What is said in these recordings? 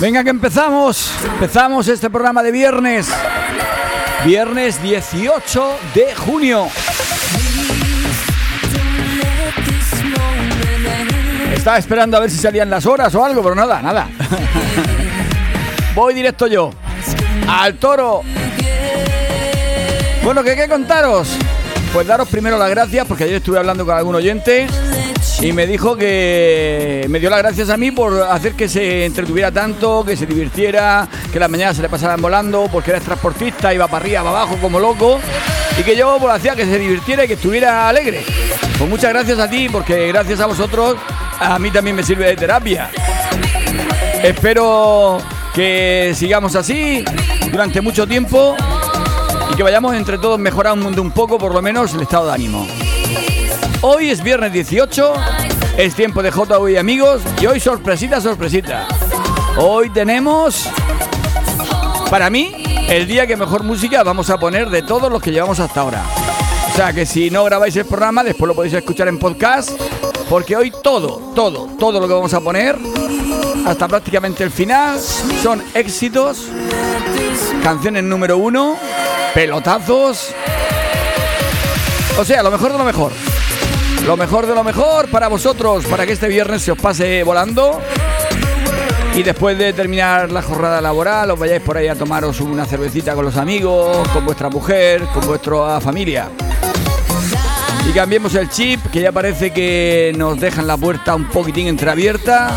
Venga que empezamos, empezamos este programa de viernes, viernes 18 de junio. Estaba esperando a ver si salían las horas o algo, pero nada, nada. Voy directo yo, al toro. Bueno, ¿qué hay que contaros? Pues daros primero las gracias porque ayer estuve hablando con algún oyente y me dijo que me dio las gracias a mí por hacer que se entretuviera tanto, que se divirtiera, que las mañanas se le pasaran volando, porque eres transportista, iba para arriba, para abajo como loco, y que yo pues, hacía que se divirtiera y que estuviera alegre. Pues muchas gracias a ti, porque gracias a vosotros a mí también me sirve de terapia. Espero que sigamos así durante mucho tiempo y que vayamos entre todos mejorando un poco, por lo menos, el estado de ánimo. Hoy es viernes 18, es tiempo de JV amigos y hoy sorpresita, sorpresita. Hoy tenemos, para mí, el día que mejor música vamos a poner de todos los que llevamos hasta ahora. O sea que si no grabáis el programa, después lo podéis escuchar en podcast, porque hoy todo, todo, todo lo que vamos a poner, hasta prácticamente el final, son éxitos, canciones número uno, pelotazos, o sea, lo mejor de lo mejor. Lo mejor de lo mejor para vosotros, para que este viernes se os pase volando. Y después de terminar la jornada laboral, os vayáis por ahí a tomaros una cervecita con los amigos, con vuestra mujer, con vuestra familia. Y cambiemos el chip, que ya parece que nos dejan la puerta un poquitín entreabierta.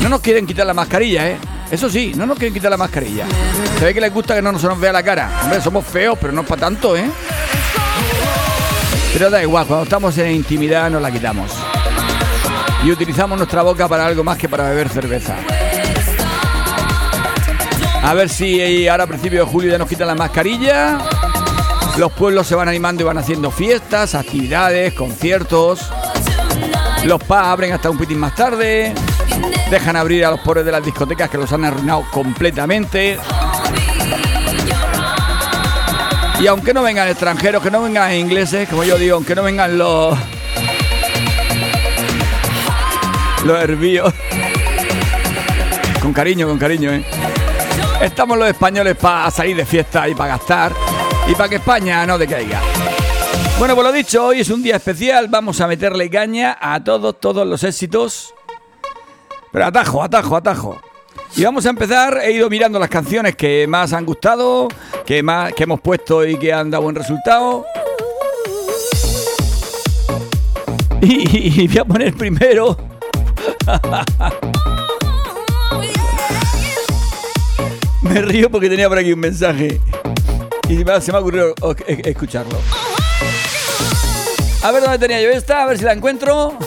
No nos quieren quitar la mascarilla, ¿eh? Eso sí, no nos quieren quitar la mascarilla. Se ve que les gusta que no se nos vea la cara. Hombre, somos feos, pero no es para tanto, ¿eh? Pero da igual, cuando estamos en intimidad nos la quitamos. Y utilizamos nuestra boca para algo más que para beber cerveza. A ver si ahora a principios de julio ya nos quitan la mascarilla. Los pueblos se van animando y van haciendo fiestas, actividades, conciertos. Los pubs abren hasta un pitín más tarde. Dejan abrir a los pobres de las discotecas que los han arruinado completamente. Y aunque no vengan extranjeros, que no vengan ingleses, como yo digo, aunque no vengan los. Los hervíos. Con cariño, con cariño, ¿eh? Estamos los españoles para salir de fiesta y para gastar. Y para que España no decaiga. Bueno, pues lo dicho, hoy es un día especial. Vamos a meterle caña a todos, todos los éxitos. Pero atajo, atajo, atajo. Y vamos a empezar, he ido mirando las canciones que más han gustado, que, más, que hemos puesto y que han dado buen resultado. Y, voy a poner primero. me río porque tenía por aquí un mensaje. Y se me ha ocurrido escucharlo. A ver dónde tenía yo esta, a ver si la encuentro.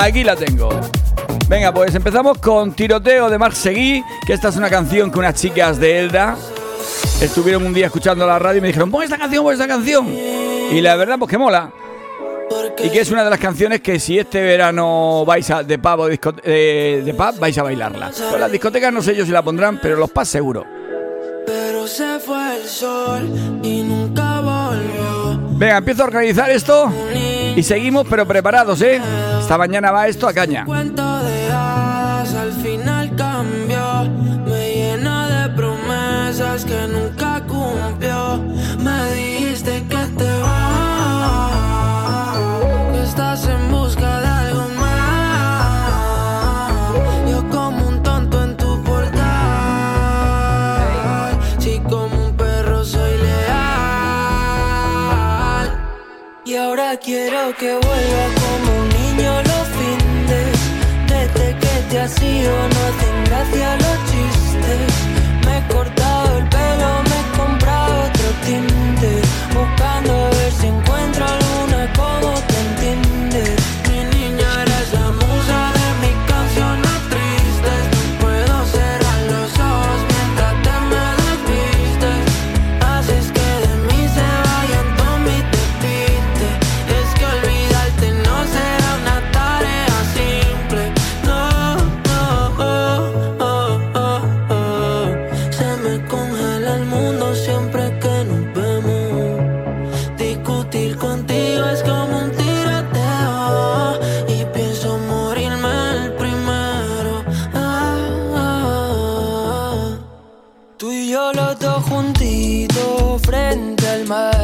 Aquí la tengo. Venga, pues empezamos con Tiroteo de Marc Seguí, que esta es una canción que unas chicas de Elda estuvieron un día escuchando la radio y me dijeron, pon esta canción, pon esta canción. Y la verdad, pues que mola. Y que es una de las canciones que si este verano vais a, de pub o de, de pub, vais a bailarla. Pues las discotecas no sé yo si la pondrán, pero los pubs seguro. Pero se fue el sol y nunca volvió. Venga, empiezo a organizar esto y seguimos, pero preparados, ¿eh? Esta mañana va esto a caña. Al final. Quiero que vuelva como un niño te has ido, no hacen gracia los chistes. Me he cortado el pelo, me he comprado otro tinte. Buscando much.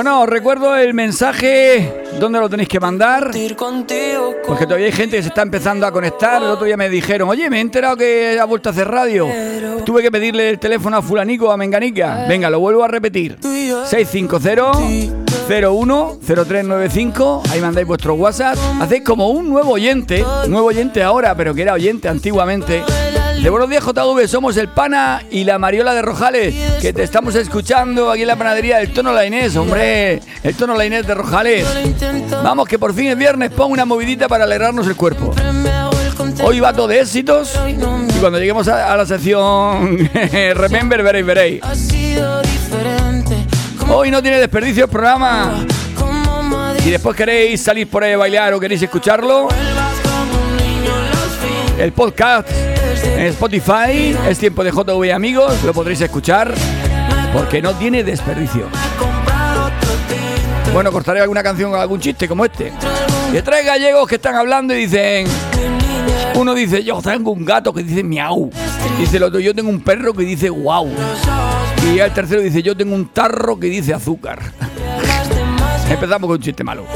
Bueno, os recuerdo el mensaje, ¿dónde lo tenéis que mandar? Porque todavía hay gente que se está empezando a conectar. El otro día me dijeron, oye, me he enterado que ha vuelto a hacer radio. Tuve que pedirle el teléfono a fulanico, a menganica. Venga, lo vuelvo a repetir. 650-01-0395. Ahí mandáis vuestro WhatsApp. Hacéis como un nuevo oyente. Nuevo oyente ahora, pero que era oyente antiguamente. De buenos días, JV. Somos el Pana y la Mariola de Rojales. Que te estamos escuchando aquí en la panadería del Tono La Inés. Hombre, el Tono La Inés de Rojales. Vamos, que por fin es viernes. Pon una movidita para alegrarnos el cuerpo. Hoy va todo de éxitos. Y cuando lleguemos a, la sección Remember, veréis, veréis. Hoy no tiene desperdicio el programa. Si después queréis salir por ahí a bailar o queréis escucharlo, el podcast en Spotify es tiempo de JV amigos, lo podréis escuchar porque no tiene desperdicio. Bueno, cortaré alguna canción con algún chiste como este. Y tres gallegos que están hablando y dicen, uno dice, yo tengo un gato que dice miau. Dice el otro, yo tengo un perro que dice ojos Y el tercero dice, yo tengo un tarro que dice azúcar. Empezamos con un chiste malo.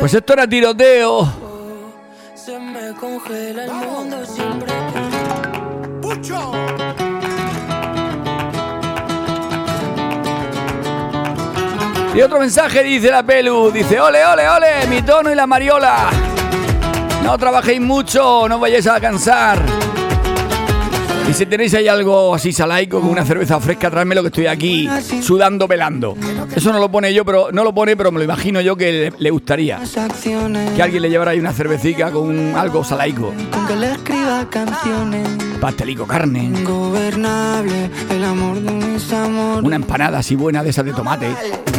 Pues esto era tiroteo. Se me congela el mundo siempre. Y otro mensaje dice la Pelu, dice, ole, ole, ole, mi tono y la Mariola. No trabajéis mucho, no vayáis a cansar. Y si tenéis ahí algo así salaico, con una cerveza fresca, tráemelo que estoy aquí sudando, pelando. Eso no lo pone yo, pero no lo pone, pero me lo imagino yo que le, le gustaría. Que alguien le llevara ahí una cervecita con un- algo salaico. Con que le escriba canciones. Pastelico, carne, Ingobernable, el amor de mis amores. una empanada así buena de esas de tomate,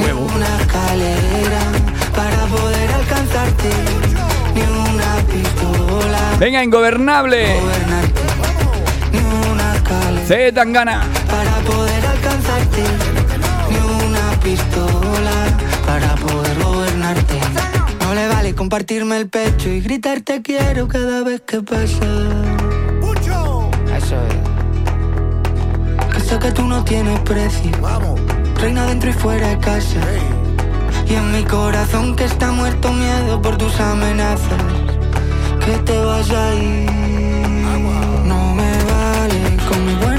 huevo. Una escalera para poder alcanzarte. Ni una pistola Venga, ingobernable. Escalera C. Tangana. para poder alcanzarte. Ni una pistola para poder gobernarte. No le vale compartirme el pecho y gritarte quiero cada vez que pasa. Eso es. Que sé que tú no tienes precio. Reina dentro y fuera de casa. Y en mi corazón que está muerto miedo por tus amenazas. Que te vas a ir. No me vale con mis buenas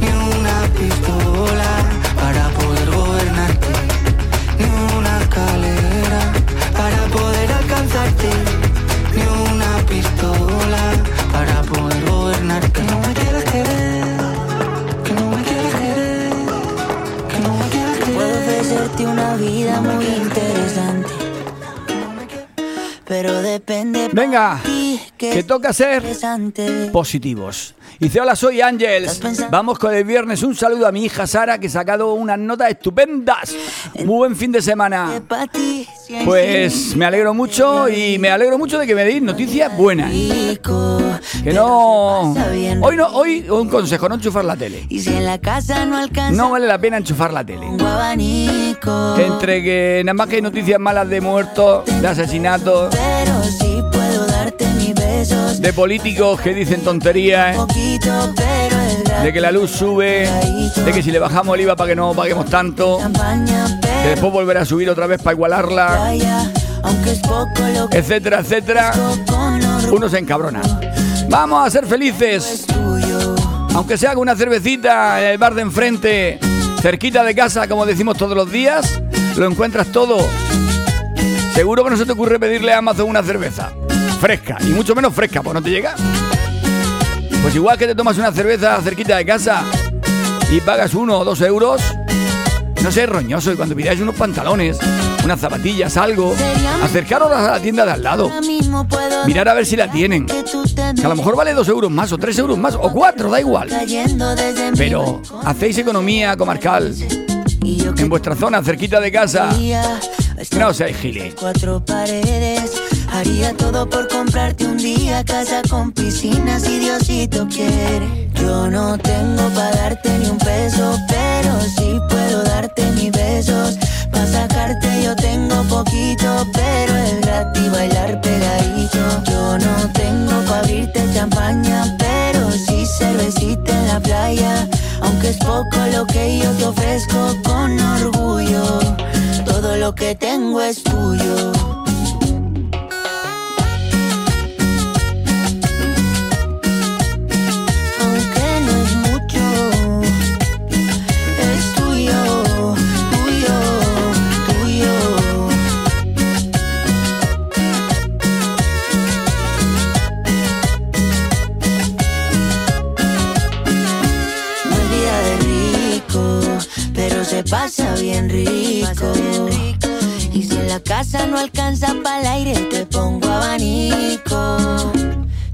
Ni una pistola para poder gobernarte, ni una escalera para poder alcanzarte, ni una pistola para poder gobernarte. Que no me quieras querer, que no me quieras querer, que no me quieras querer. Puedo ofrecerte una vida muy interesante. Pero depende Venga, que toca ser interesante. Positivos. Dice, hola, soy Ángels. Vamos con el viernes. Un saludo a mi hija Sara, que ha sacado unas notas estupendas. Muy buen fin de semana. Pues me alegro mucho y me alegro mucho de que me deis noticias buenas. Que pero no... Hoy no, hoy un consejo, no enchufar la tele. Y si en la casa no vale la pena enchufar la tele. Entre que nada más que hay noticias malas de muertos, de asesinatos, de políticos que dicen tonterías, ¿eh? De que la luz sube, de que si le bajamos el IVA para que no paguemos tanto, que después volverá a subir otra vez para igualarla, etcétera, etcétera, uno se encabrona. Vamos a ser felices, aunque sea con una cervecita en el bar de enfrente, cerquita de casa, como decimos todos los días, lo encuentras todo. Seguro que no se te ocurre pedirle a Amazon una cerveza fresca, y mucho menos fresca, pues no te llega. Pues igual que te tomas una cerveza cerquita de casa y pagas uno o dos euros, no seas roñoso y cuando pidáis unos pantalones, unas zapatillas, algo, acercaros a la tienda de al lado, mirar a ver si la tienen. que a lo mejor vale dos euros más, o tres euros más, o cuatro, da igual. Pero hacéis economía comarcal en vuestra zona, cerquita de casa. No seáis giles. cuatro haría todo por comprarte un día casa con piscina si Diosito quiere. Yo no tengo para darte ni un peso pero sí puedo darte mis besos. Para sacarte yo tengo poquito pero es gratis bailar pegadito. Yo no tengo para abrirte champaña pero sí cervecita en la playa. Aunque es poco lo que yo te ofrezco con orgullo todo lo que tengo es tuyo. Pasa bien rico. Y si en la casa no alcanza para el aire, te pongo abanico.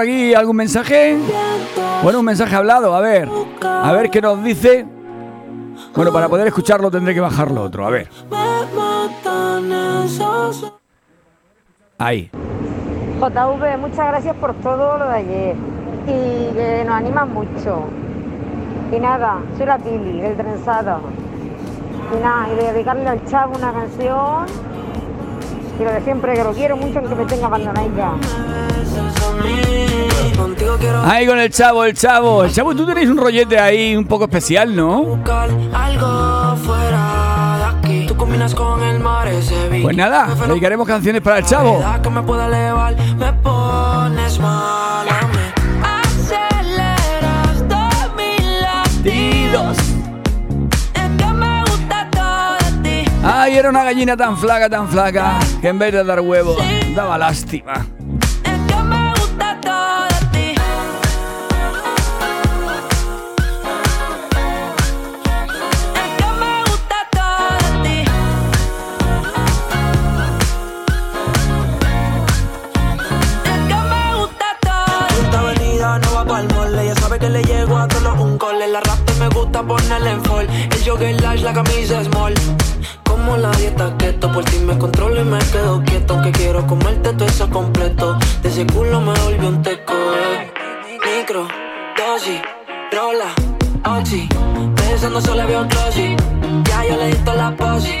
Aquí algún mensaje. Bueno, un mensaje hablado, a ver. A ver qué nos dice. Bueno, para poder escucharlo tendré que bajarlo otro, a ver. Ahí. JV, muchas gracias por todo lo de ayer y que nos animan mucho. Y nada, soy la Pili, del trenzado. Y nada, y de dedicarle al chavo una canción. Y lo de siempre, que lo quiero mucho aunque me tenga abandonada. Quiero Ahí con el chavo, el chavo. El chavo, tú tenéis un rollete ahí un poco especial, ¿no? Pues nada, dedicaremos canciones para el chavo. Ay, era una gallina tan flaca, tan flaca, que en vez de dar huevos, daba lástima. gusta ponerle en fall. El jogger large, la camisa small. Como la dieta keto, por ti me controlo y me quedo quieto. Aunque quiero comerte todo eso completo. De ese culo me volvió un teco. Eh. Micro, dosis, rola, oxi. Pensando solo veo un closet. Ya yo le di toda la posi.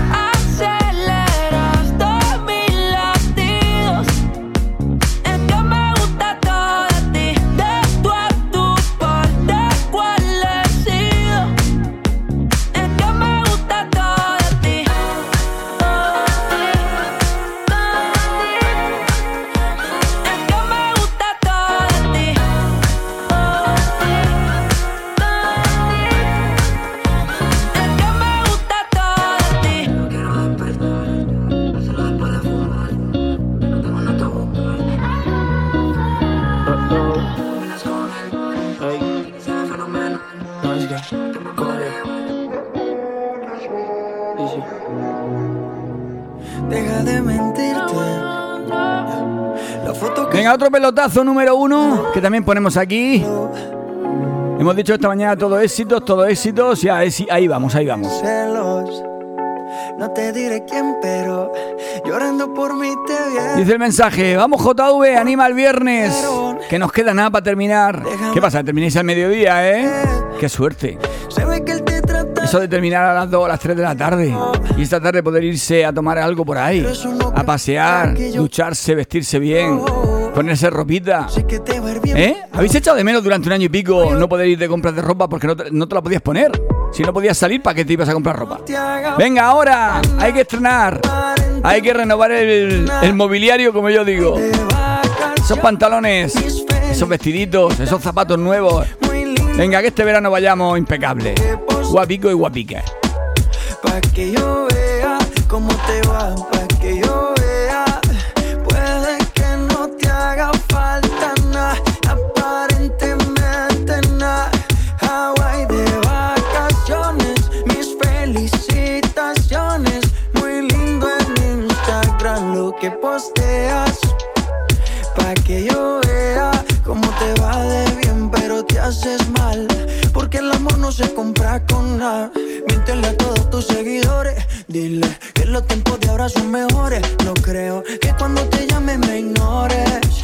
Venga, otro pelotazo número uno que también ponemos aquí. Hemos dicho esta mañana todo éxitos, todo éxitos. Ya, ahí vamos, ahí vamos. celos. No te diré quién, pero llorando por mí te vi. Dice el mensaje, vamos JV, anima el viernes, que nos queda nada para terminar. ¿Qué pasa? Terminéis al mediodía, ¿eh? Qué suerte. Se ve que él te trata. Eso de terminar a las 2 o a las 3 de la tarde. Y esta tarde poder irse a tomar algo por ahí. A pasear, ducharse, vestirse bien, ponerse ropita. ¿Eh? ¿Habéis echado de menos durante un año y pico no poder ir de compras de ropa porque no te, no te la podías poner? Si no podías salir, ¿para qué te ibas a comprar ropa? Venga, ahora hay que estrenar. Hay que renovar el, el mobiliario, como yo digo. Esos pantalones, esos vestiditos, esos zapatos nuevos. Venga, que este verano vayamos impecable. Guapico y guapica. Pa' que yo vea cómo te va, falta nada, aparentemente nada. Hawaii de vacaciones, mis felicitaciones. Muy lindo en Instagram lo que posteas. Pa' que yo vea cómo te va de bien, pero te haces mal. Porque el amor no se compra con nada. Miéntele a todos tus seguidores. Dile que los tiempos de ahora son mejores. No creo que cuando te llame me ignores.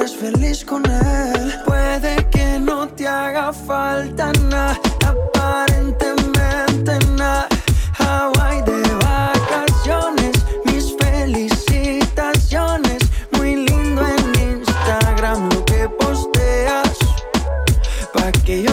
Eres feliz con él. Puede que no te haga falta nada, aparentemente nada. Hawaii de vacaciones, mis felicitaciones. Muy lindo en Instagram lo que posteas. Pa' que yo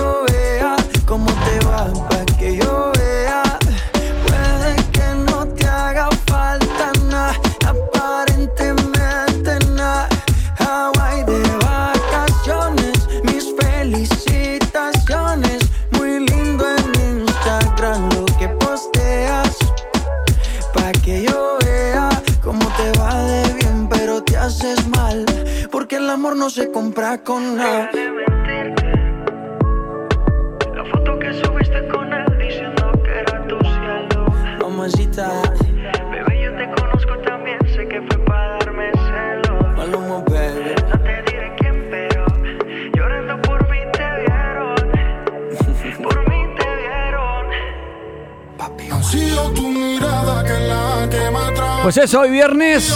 eso, hoy viernes,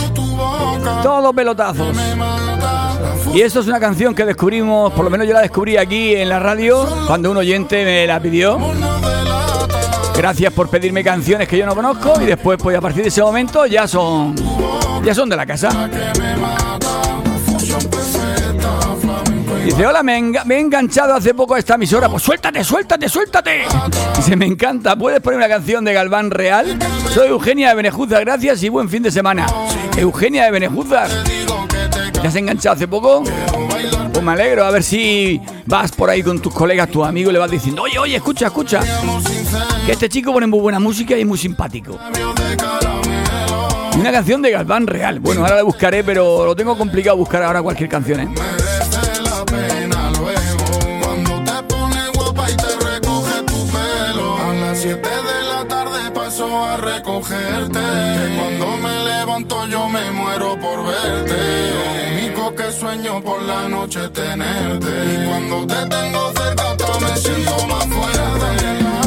todos pelotazos. Y esto es una canción que descubrimos, por lo menos yo la descubrí aquí en la radio, cuando un oyente me la pidió. Gracias por pedirme canciones que yo no conozco y después, pues a partir de ese momento ya son, ya son de la casa. Dice, hola, me, he enga- me he enganchado hace poco a esta emisora. Pues suéltate, suéltate, suéltate. Dice, me encanta. ¿Puedes poner una canción de Galván Real? Soy Eugenia de Benejuzar, gracias y buen fin de semana. Eugenia de Benejuzar. ¿Te has enganchado hace poco? Pues me alegro, a ver si vas por ahí con tus colegas, tus amigos y le vas diciendo, oye, oye, escucha, escucha. Que este chico pone muy buena música y es muy simpático. Una canción de Galván Real. Bueno, ahora la buscaré, pero lo tengo complicado buscar ahora cualquier canción, ¿eh? 7 de la tarde paso a recogerte. Que cuando me levanto yo me muero por verte. Lo único que sueño por la noche es tenerte. Y cuando te tengo cerca hasta me siento más fuerte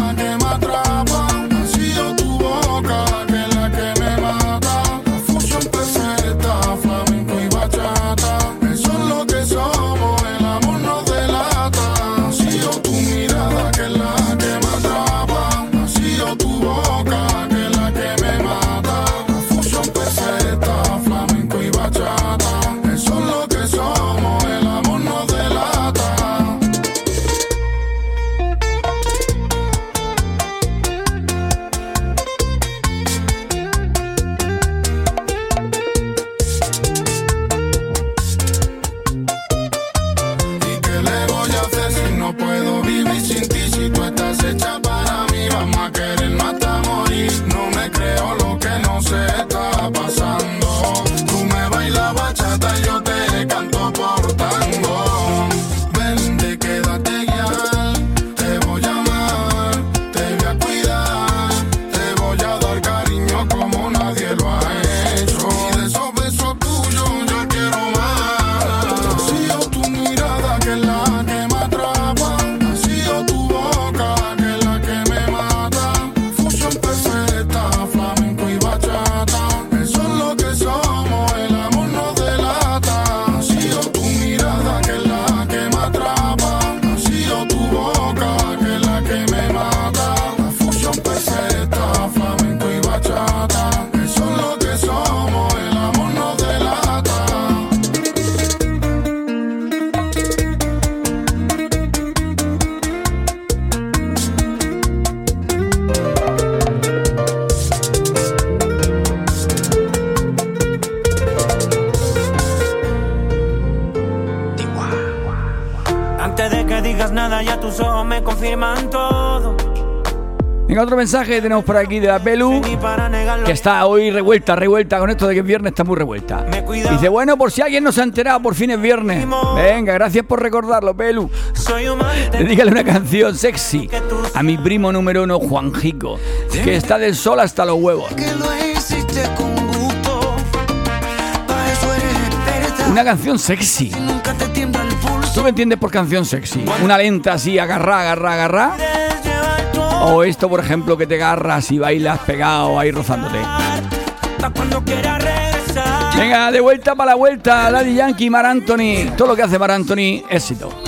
Mensaje tenemos por aquí de la Pelu. Que está hoy revuelta, revuelta con esto de que es viernes, está muy revuelta. Dice, bueno, por si alguien no se ha enterado, por fin es viernes. Venga, gracias por recordarlo, Pelu. Dedícale una canción sexy a mi primo número uno, Juanjico, que está del sol hasta los huevos. Que. Una canción sexy. ¿Tú me entiendes por canción sexy? Una lenta así, agarrá, agarrá, agarrá. O esto, por ejemplo, que te agarras y bailas pegado ahí rozándote. Venga, de vuelta para la vuelta, Daddy Yankee, Mar Anthony. Todo lo que hace Mar Anthony, éxito.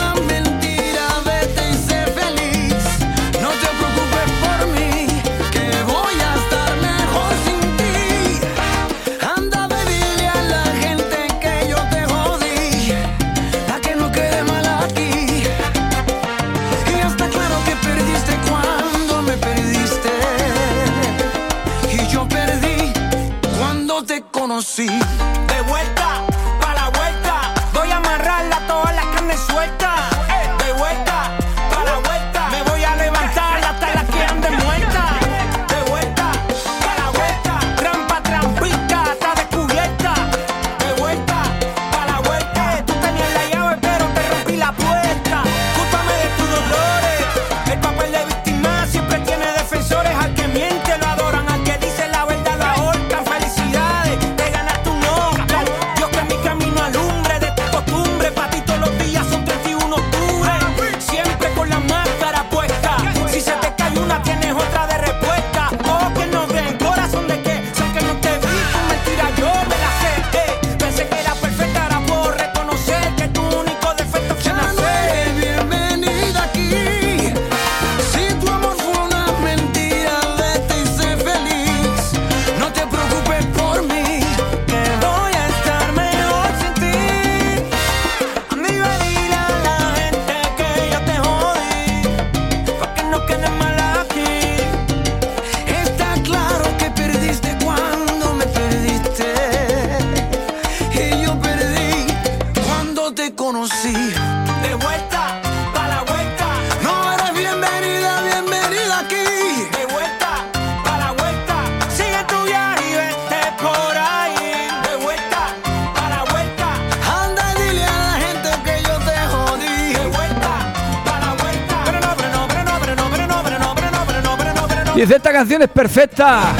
Perfecta.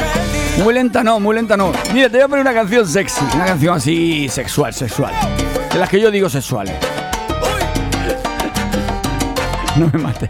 Muy lenta no, muy lenta no. Mira, te voy a poner una canción sexy. Una canción así sexual, sexual. De las que yo digo sexuales. No me mates.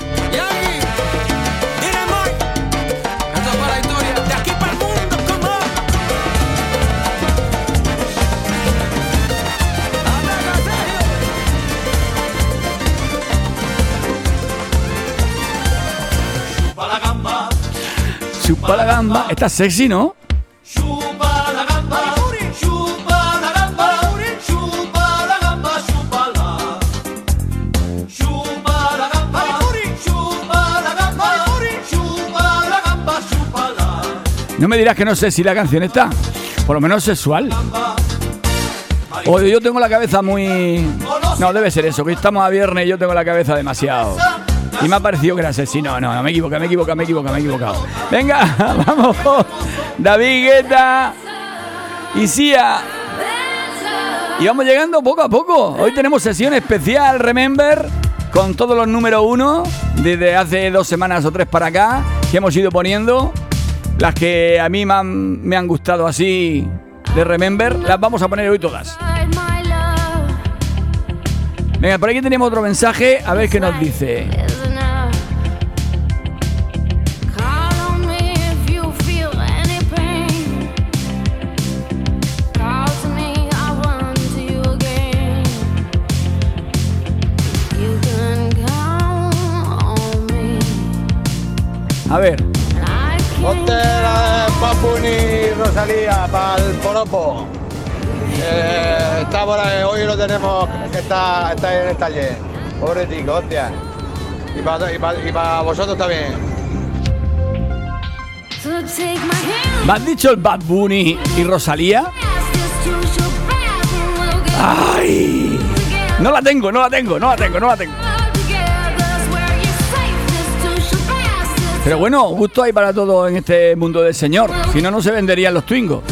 Chupa la gamba. Está sexy, ¿no? Chupa la gamba, chupa la gamba, chupa la gamba, chupala. Chupa la gamba, chupa la gamba, chupa la gamba, chupala. No me dirás que no sé si la canción está. Por lo menos sexual. O yo tengo la cabeza muy. No, debe ser eso, que estamos a viernes y yo tengo la cabeza demasiado. Y me ha parecido que era sexy. No, no, me equivoco, me equivoco, me equivoco, me he equivocado. Venga, vamos. David Guetta y Sia. Y vamos llegando poco a poco. Hoy tenemos sesión especial, Remember, con todos los números uno desde hace dos semanas o tres para acá que hemos ido poniendo. Las que a mí me han, me han gustado así de Remember, las vamos a poner hoy todas. Venga, por aquí tenemos otro mensaje, a ver qué nos dice. A ver, Ponte la Papuni Rosalía para el Poropo. Eh, está por ahí, hoy lo tenemos que está, está en el taller. Pobre tico, hostia. Y para y pa- y pa vosotros también. ¿me has dicho el Bad Bunny y Rosalía? ¡Ay! No la tengo, no la tengo, no la tengo, no la tengo. Pero bueno, gusto hay para todo en este mundo del Señor. Si no, no se venderían los twingos.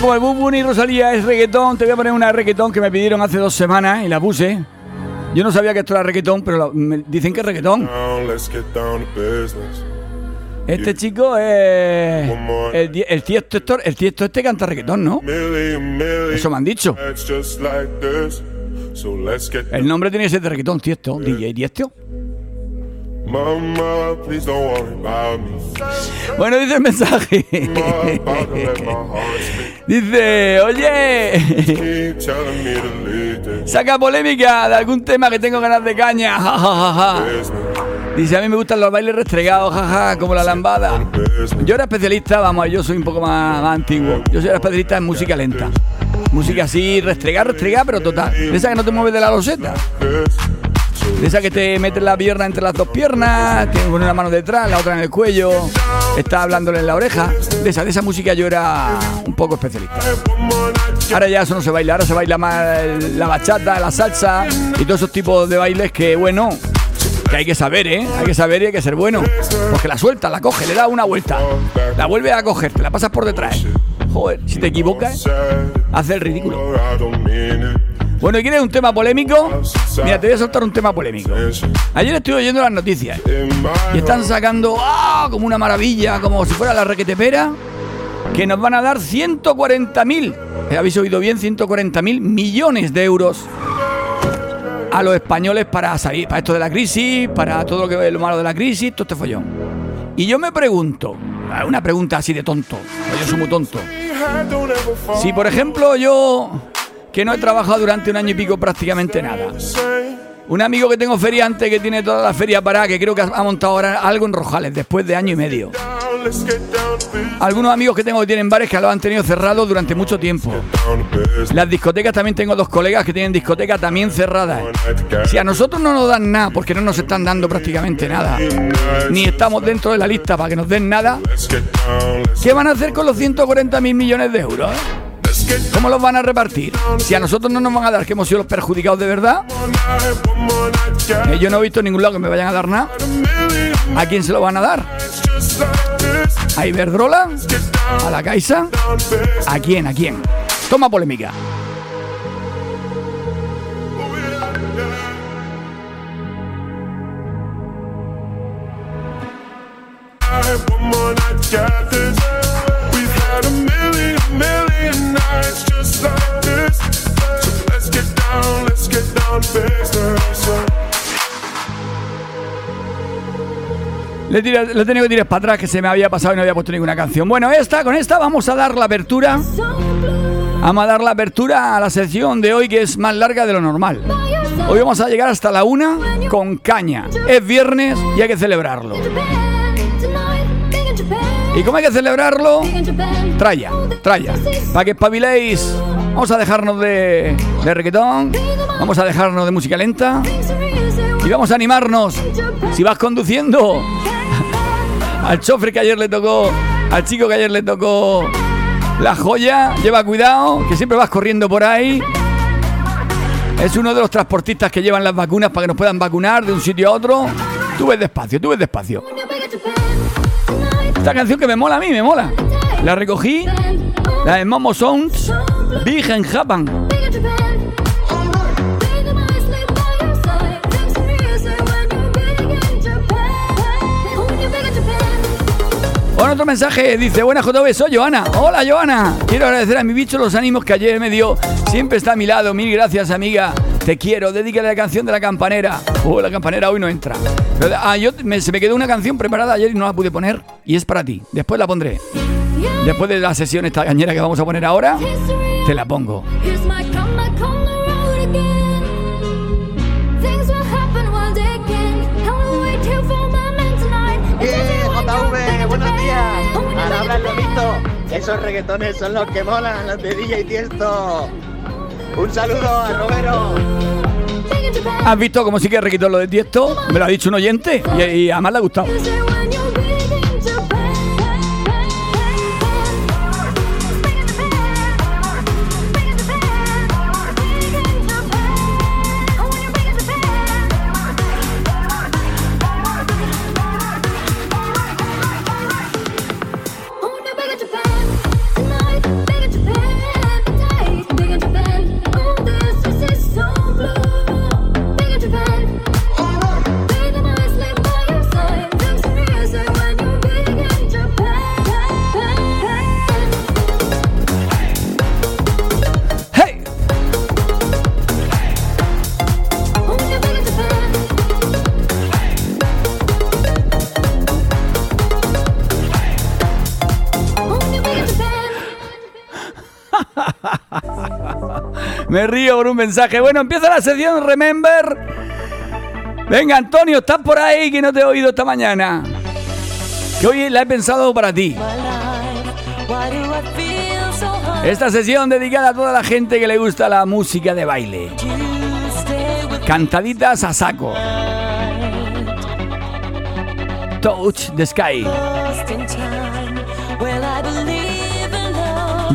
Como el Bad Bunny y Rosalía es reggaetón, te voy a poner una reggaetón que me pidieron hace dos semanas y la puse. Yo no sabía que esto era reggaetón, pero la- me dicen que es reggaetón. Este chico es. El, tiesto el tiesto este canta reggaetón, ¿no? Eso me han dicho. El nombre tiene que ser de reggaetón, tiesto. DJ Tiesto. Bueno, dice el mensaje. I'm about to let my heart speak. Dice, oye, me saca polémica de algún tema que tengo ganas de caña. Dice, a mí me gustan los bailes restregados, jaja, como la lambada. Yo era especialista, vamos, yo soy un poco más, antiguo. Yo soy especialista en música lenta. Música así, restregar, restregar, pero total. Esa que no te mueves de la loseta. De esa que te metes la pierna entre las dos piernas, tienes una mano detrás, la otra en el cuello, está hablándole en la oreja. De esa, de esa música yo era un poco especialista. Ahora ya eso no se baila, ahora se baila más la bachata, la salsa y todos esos tipos de bailes que, bueno, que hay que saber, ¿eh? Hay que saber y hay que ser bueno. Porque la suelta, la coge, le da una vuelta, la vuelve a coger, te la pasas por detrás. Joder, si te equivocas, hace el ridículo. Bueno, ¿y quieres un tema polémico? Mira, te voy a soltar un tema polémico. Ayer estoy oyendo las noticias y están sacando ¡ah! como una maravilla, como si fuera la requetepera, que nos van a dar 140.000, eh, habéis oído bien, 140.000 millones de euros a los españoles para salir, para esto de la crisis, para todo lo que lo malo de la crisis, todo este follón. Y yo me pregunto, una pregunta así de tonto, yo soy muy tonto. Si por ejemplo yo, que no he trabajado durante un año y pico prácticamente nada, un amigo que tengo feriante que tiene toda la feria parada, que creo que ha montado ahora algo en Rojales después de año y medio. Algunos amigos que tengo que tienen bares que lo han tenido cerrado durante mucho tiempo. Las discotecas también tengo dos colegas que tienen discotecas también cerradas. Si a nosotros no nos dan nada, porque no nos están dando prácticamente nada, ni estamos dentro de la lista para que nos den nada, ¿qué van a hacer con los 140 mil millones de euros? eh? ¿Cómo los van a repartir? Si a nosotros no nos van a dar, que hemos sido los perjudicados de verdad, eh, yo no he visto en ningún lado que me vayan a dar nada. A million ¿A quién se lo van a dar? ¿A Iberdrola? ¿A la Caixa? ¿A quién? ¿A quién? Toma polémica. Le, tira- le que tirar para atrás que se me había pasado y no había puesto ninguna canción. Bueno, esta, con esta vamos a dar la apertura. Vamos a dar la apertura a la sección de hoy que es más larga de lo normal. Hoy vamos a llegar hasta la una con caña. Es viernes y hay que celebrarlo. ¿Y cómo hay que celebrarlo? Traya, traya. Para que espabiléis. Vamos a dejarnos de, de reggaetón. Vamos a dejarnos de música lenta. Y vamos a animarnos. Si vas conduciendo, al chofer que ayer le tocó, al chico que ayer le tocó la joya, lleva cuidado, que siempre vas corriendo por ahí. Es uno de los transportistas que llevan las vacunas para que nos puedan vacunar de un sitio a otro. Tú ves despacio, tú ves despacio. Esta canción que me mola a mí, me mola. La recogí, la de Momo Sounds, Big en Japan. Otro mensaje dice, buenas JV, soy Joana. Hola Joana, quiero agradecer a mi bicho los ánimos que ayer me dio. Siempre está a mi lado, mil gracias amiga. Te quiero, dedícale la canción de la campanera. Oh, la campanera hoy no entra. Ah, yo se me quedó una canción preparada ayer y no la pude poner y es para ti. Después la pondré. Después de la sesión esta cañera que vamos a poner ahora, te la pongo. Esos reggaetones son los que molan, los de DJ Tiesto. Un saludo a Romero. ¿Has visto cómo sí que requitó lo de Tiesto? Me lo ha dicho un oyente y, y además le ha gustado. Me río por un mensaje. Bueno, empieza la sección Remember. Venga, Antonio, ¿estás por ahí que no te he oído esta mañana? Que hoy la he pensado para ti. Esta sesión dedicada a toda la gente que le gusta la música de baile. Cantaditas a saco. Touch the Sky.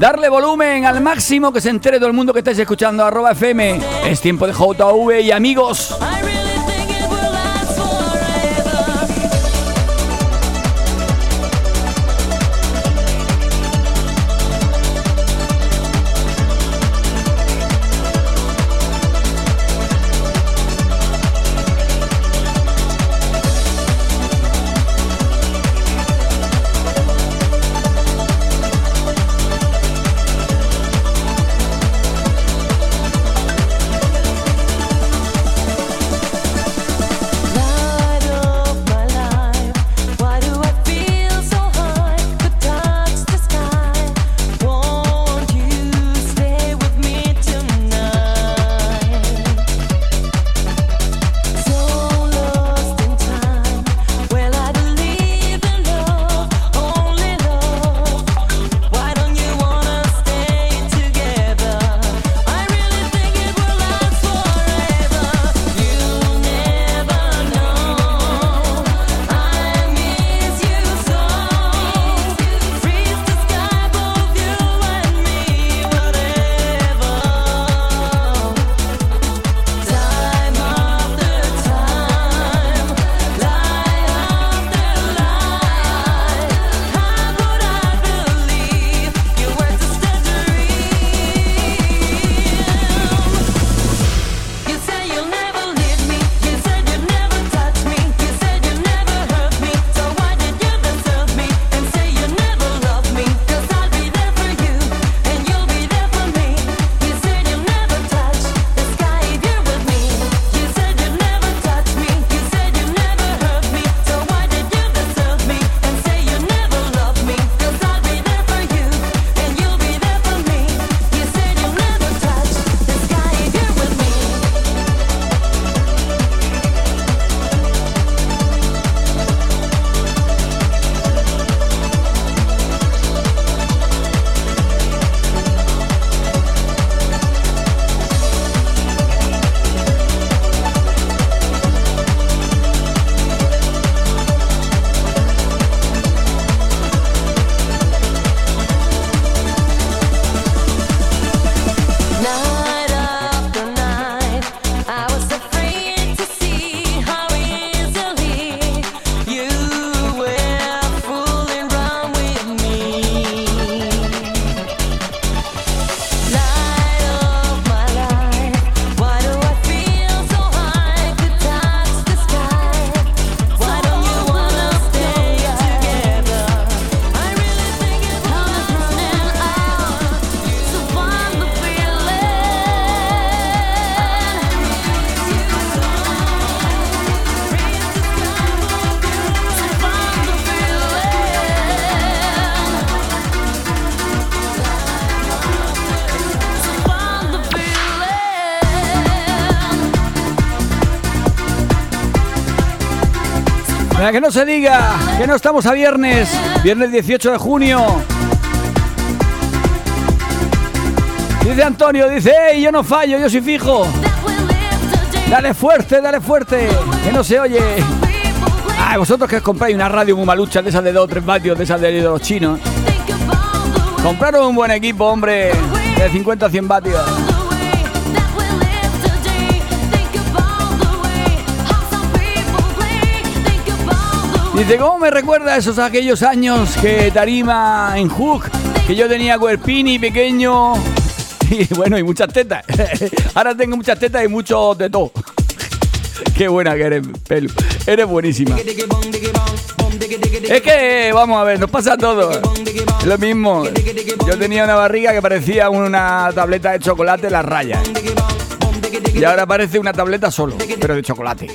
Darle volumen al máximo que se entere todo el mundo que estáis escuchando arroba FM. Es tiempo de JV y amigos. Para que no se diga que no estamos a viernes, viernes 18 de junio. Dice Antonio, dice, hey, yo no fallo, yo soy fijo. Dale fuerte, dale fuerte, que no se oye. Ah, vosotros que os compráis una radio muy malucha, de esas de 2 o 3 vatios, de esas de los chinos. Compraron un buen equipo, hombre, de 50 a 100 vatios. Dice, ¿cómo me recuerda esos aquellos años que tarima en Hook? Que yo tenía cuerpini pequeño y bueno, y muchas tetas. Ahora tengo muchas tetas y mucho de todo. Qué buena que eres, Pelu. Eres buenísima. Es que, vamos a ver, nos pasa. Es lo mismo. Yo tenía una barriga que parecía una tableta de chocolate las rayas. Y ahora parece una tableta solo, pero de chocolate.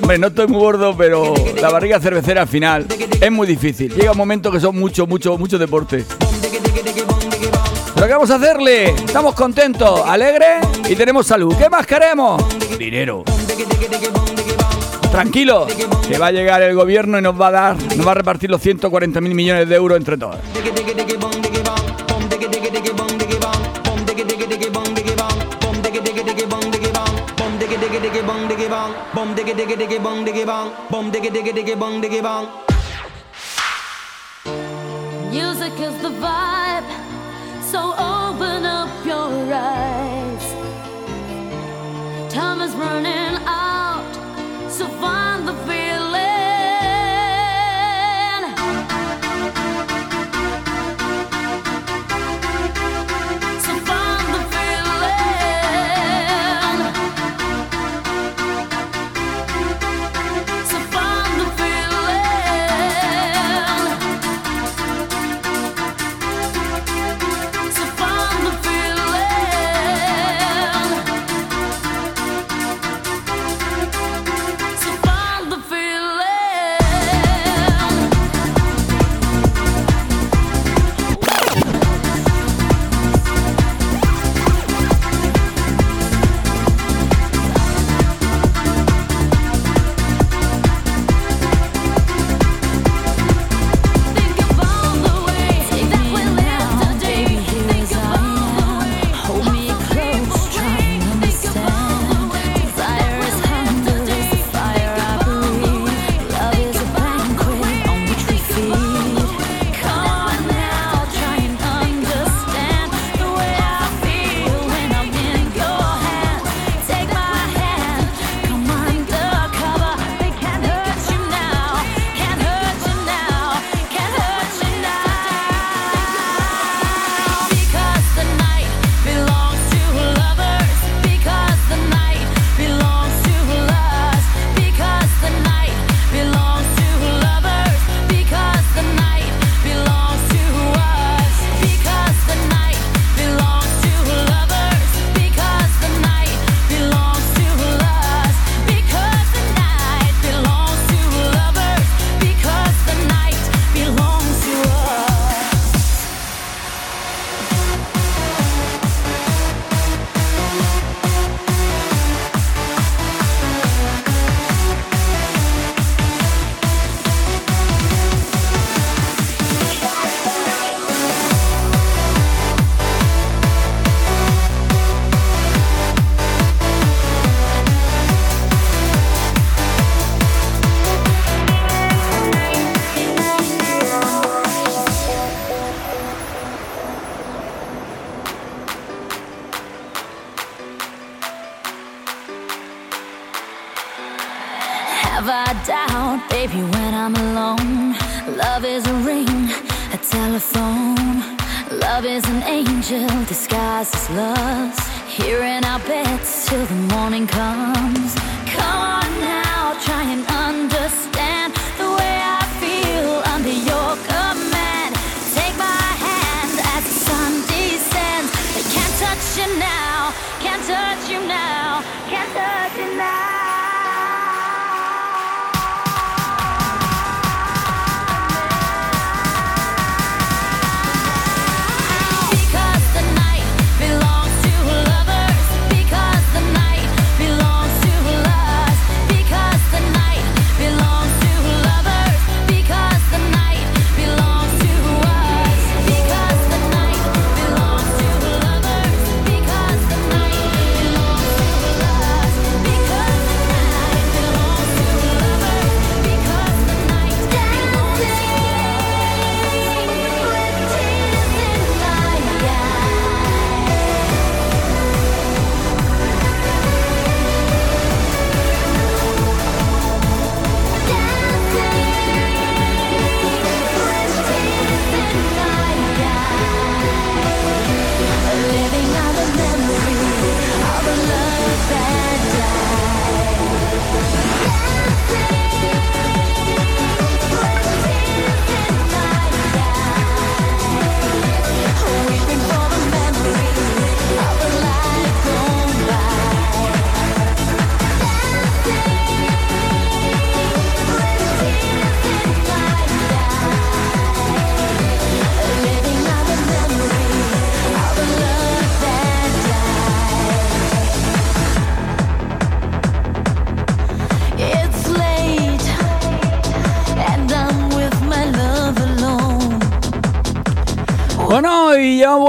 Hombre, no estoy muy gordo, pero la barriga cervecera al final es muy difícil. Llega un momento que son mucho, mucho, mucho deporte. Pero ¿qué vamos a hacerle? Estamos contentos, alegres y tenemos salud. ¿Qué más queremos? Dinero. Tranquilo, que va a llegar el gobierno y nos va a dar, nos va a repartir los 140 mil millones de euros entre todos. diggy diggy diggy bong diggy bong. Boom diggy diggy diggy bong diggy bong. Music is the vibe so open up your eyes. Time is running out so find the fear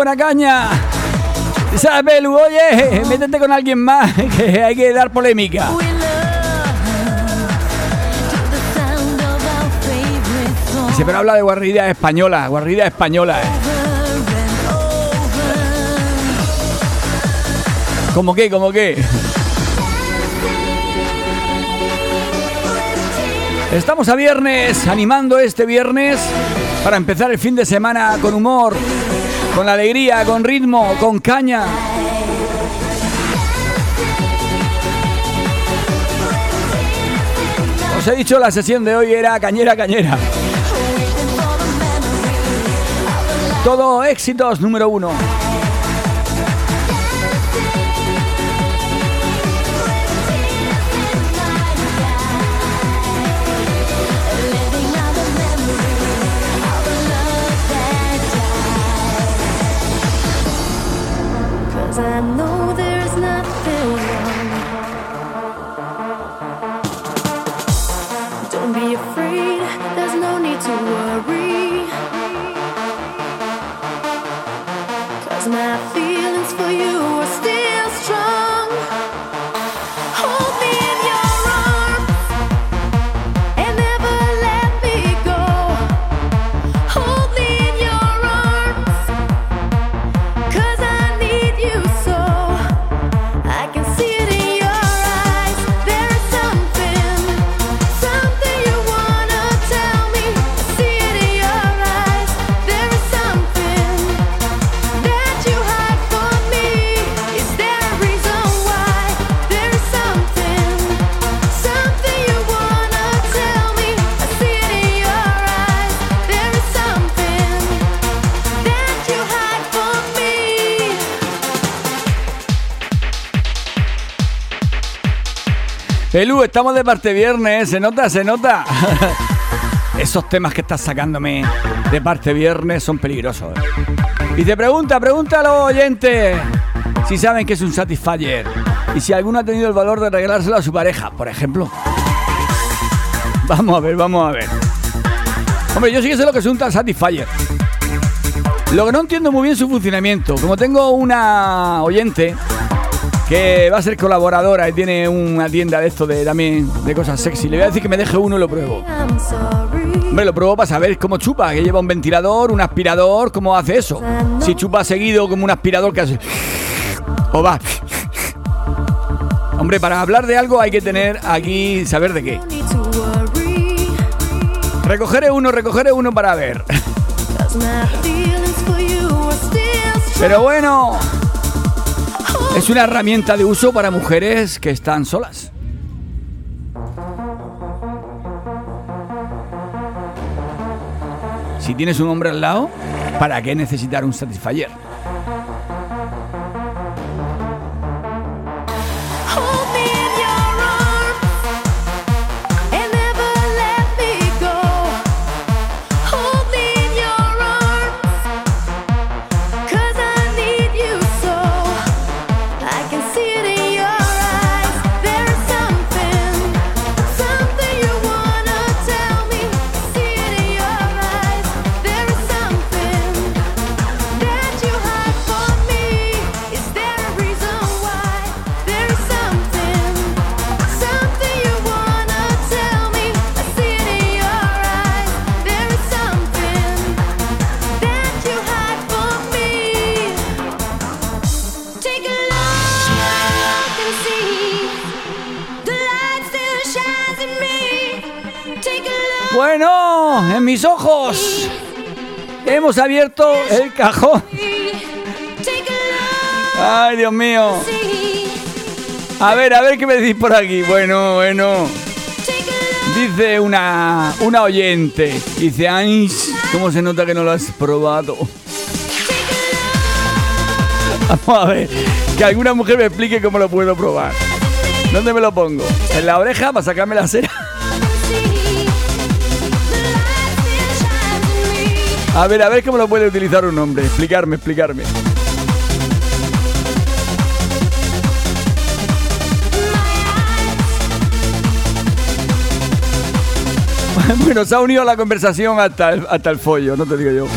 buena caña. ¿Sabes, Belu? Oye, métete con alguien más, que hay que dar polémica. Dice, pero habla de guarrida española, guarrida española. eh. ¿Cómo qué? ¿Cómo qué? Estamos a viernes, animando este viernes para empezar el fin de semana con humor, con alegría, con ritmo, con caña. Os he dicho, la sesión de hoy era cañera, cañera. Todo éxitos número uno. my feet. Pelu, estamos de parte viernes, se nota, se nota. Esos temas que estás sacándome de parte viernes son peligrosos. Y te pregunta, los oyentes si saben que es un Satisfyer y si alguno ha tenido el valor de regalárselo a su pareja, por ejemplo. Vamos a ver, vamos a ver. Hombre, yo sí que sé lo que es un Satisfyer. Lo que no entiendo muy bien su funcionamiento. Como tengo una oyente que va a ser colaboradora y tiene una tienda de esto de también de cosas sexy. Le voy a decir que me deje uno y lo pruebo. Hombre, lo pruebo para saber cómo chupa, que lleva un ventilador, un aspirador, cómo hace eso. Si chupa seguido como un aspirador que hace. O va. Hombre, para hablar de algo hay que tener aquí saber de qué. Recogeré uno, recogeré uno para ver. Cause my es una herramienta de uso para mujeres que están solas. Si tienes un hombre al lado, ¿para qué necesitar un Satisfyer? Bueno, en mis ojos hemos abierto el cajón. Ay, Dios mío. A ver, a ver qué me decís por aquí. Bueno, bueno. Dice una, una oyente. Dice, ay, ¿cómo se nota que no lo has probado? Vamos a ver. Que alguna mujer me explique cómo lo puedo probar. ¿Dónde me lo pongo? ¿En la oreja para sacarme la cera? A ver, a ver cómo lo puede utilizar un hombre. Explicarme, explicarme. Bueno, se ha unido a la conversación hasta el, hasta el follo, no te digo yo.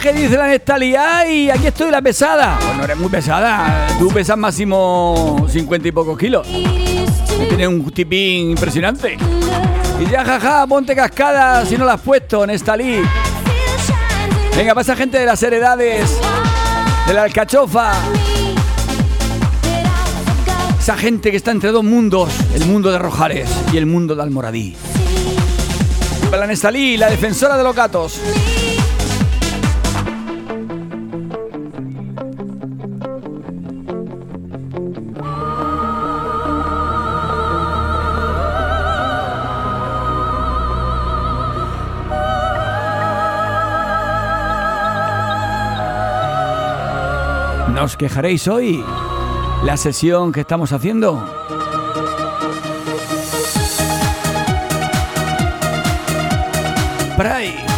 Mensaje, dice la Nestali. ¡Ay! Aquí estoy la pesada. Pues no eres muy pesada. Tú pesas máximo 50 y pocos kilos. Tienes un tipín impresionante. Y ya, jaja, ponte cascada si no la has puesto, Nestalí. Venga, pasa gente de las heredades, de la alcachofa. Esa gente que está entre dos mundos, el mundo de Rojares y el mundo de Almoradí. Para Nestalí, la defensora de los gatos. Quejaréis hoy? La sesión que estamos haciendo. Pray.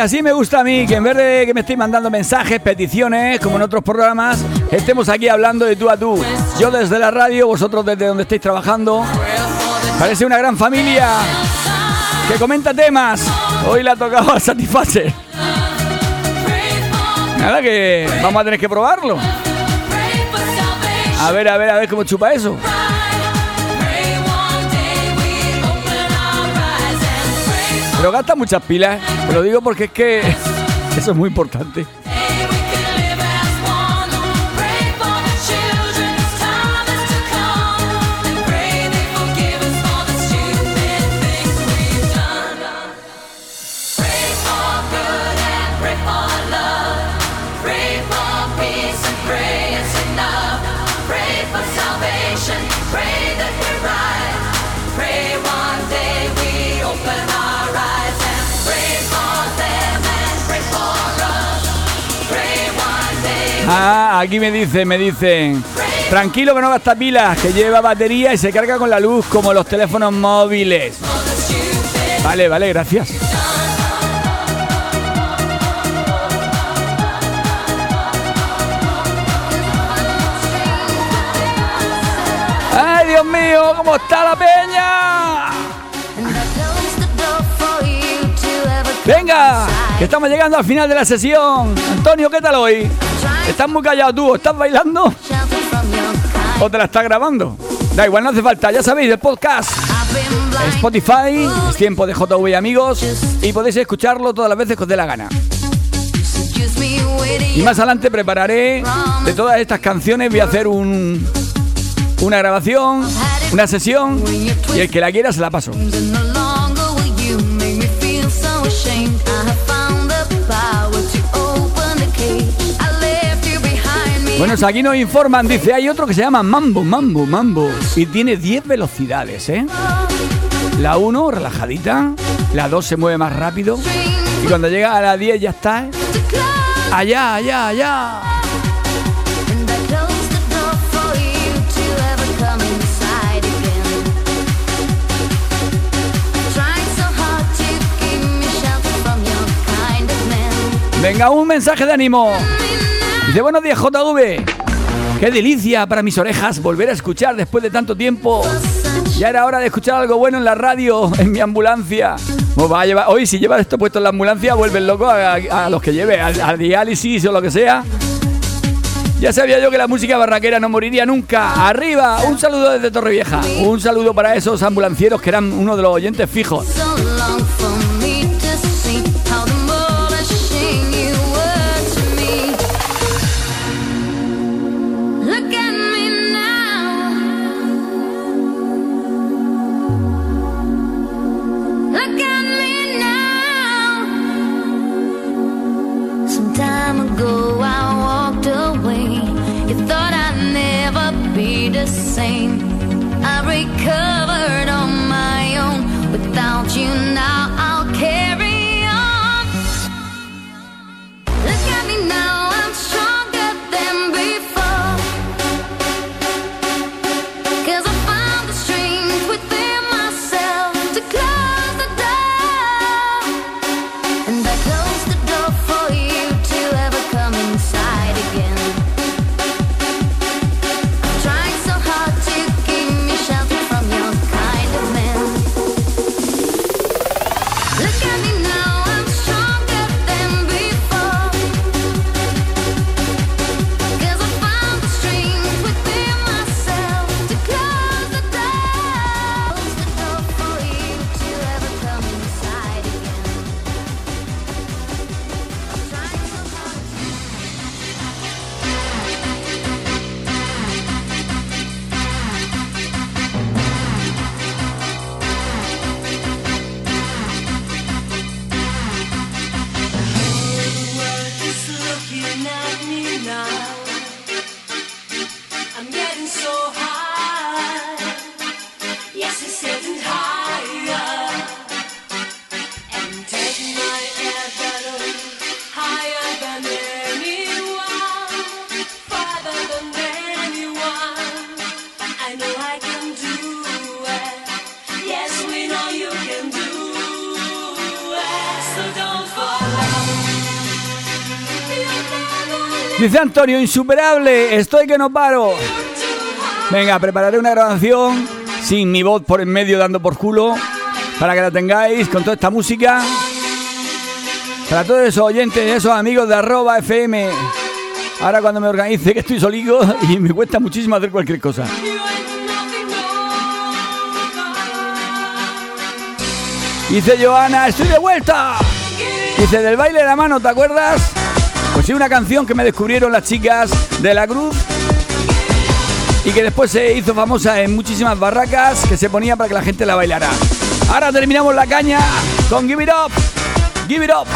Así, me gusta a mí, que en vez de que me estéis mandando mensajes, peticiones, como en otros programas, estemos aquí hablando de tú a tú. Yo desde la radio, vosotros desde donde estéis trabajando. Parece una gran familia que comenta temas. Hoy le ha tocado a Satisfacer. Nada que vamos a tener que probarlo. A ver, a ver, a ver cómo chupa eso. Pero gasta muchas pilas, lo digo porque es que eso es muy importante. Ah, aquí me dicen, me dicen. Tranquilo que no gasta pilas, que lleva batería y se carga con la luz como los teléfonos móviles. Vale, vale, gracias. ¡Ay, Dios mío! ¿Cómo está la peña? Venga, que estamos llegando al final de la sesión. Antonio, ¿qué tal hoy? ¿Estás muy callado tú? ¿Estás bailando? ¿O te la estás grabando? Da igual, no hace falta. Ya sabéis, el podcast. Spotify, es tiempo de JV amigos. Y podéis escucharlo todas las veces que os dé la gana. Y más adelante prepararé de todas estas canciones. Voy a hacer un, una grabación, una sesión. Y el que la quiera se la paso. Bueno, aquí nos informan, dice, hay otro que se llama Mambo, Mambo, Mambo. Y tiene 10 velocidades, ¿eh? La 1, relajadita. La 2 se mueve más rápido. Y cuando llega a la 10 ya está. ¿eh? Allá, allá, allá. Venga, un mensaje de ánimo. Dice, buenos días, JV. Qué delicia para mis orejas volver a escuchar después de tanto tiempo. Ya era hora de escuchar algo bueno en la radio, en mi ambulancia. A hoy si llevas esto puesto en la ambulancia, vuelven loco a, a los que lleve, al, al diálisis o lo que sea. Ya sabía yo que la música barraquera no moriría nunca. Arriba, un saludo desde Torrevieja. Un saludo para esos ambulancieros que eran uno de los oyentes fijos. Dice Antonio, insuperable, estoy que no paro. Venga, prepararé una grabación sin mi voz por en medio dando por culo para que la tengáis con toda esta música. Para todos esos oyentes, esos amigos de arroba FM. Ahora cuando me organice que estoy solico y me cuesta muchísimo hacer cualquier cosa. Dice Joana, estoy de vuelta. Dice del baile de la mano, ¿te acuerdas? Sí, una canción que me descubrieron las chicas de la Cruz y que después se hizo famosa en muchísimas barracas que se ponía para que la gente la bailara. Ahora terminamos la caña con Give It Up. Give It Up.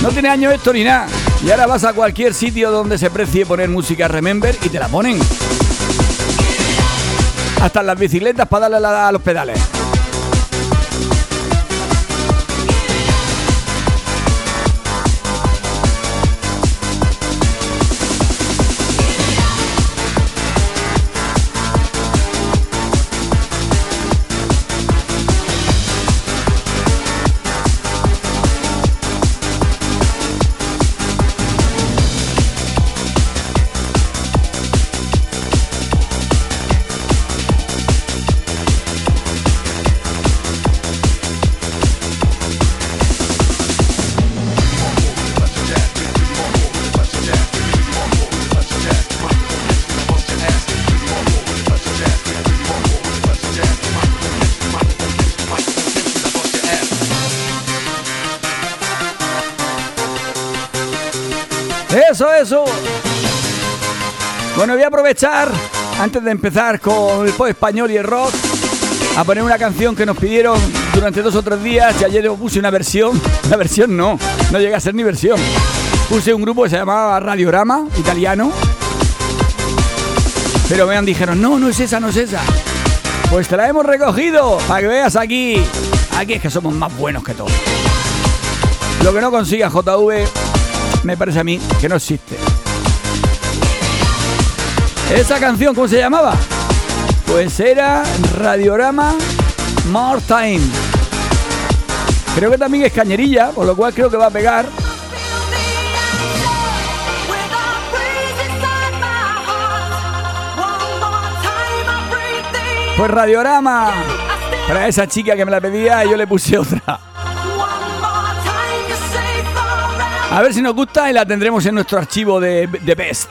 No tiene año esto ni nada. Y ahora vas a cualquier sitio donde se precie poner música Remember y te la ponen. Hasta en las bicicletas para darle a los pedales. Eso. Bueno, voy a aprovechar, antes de empezar con el pop español y el rock, a poner una canción que nos pidieron durante dos o tres días y ayer puse una versión. Una versión no, no llega a ser ni versión. Puse un grupo que se llamaba Radiorama, italiano. Pero me han dijeron, no, no es esa, no es esa. Pues te la hemos recogido para que veas aquí. Aquí es que somos más buenos que todos. Lo que no consiga JV, me parece a mí que no existe. ¿Esa canción cómo se llamaba? Pues era Radiorama More Time. Creo que también es cañerilla, por lo cual creo que va a pegar. Pues Radiorama. Para esa chica que me la pedía, yo le puse otra. A ver si nos gusta y la tendremos en nuestro archivo de, de Best.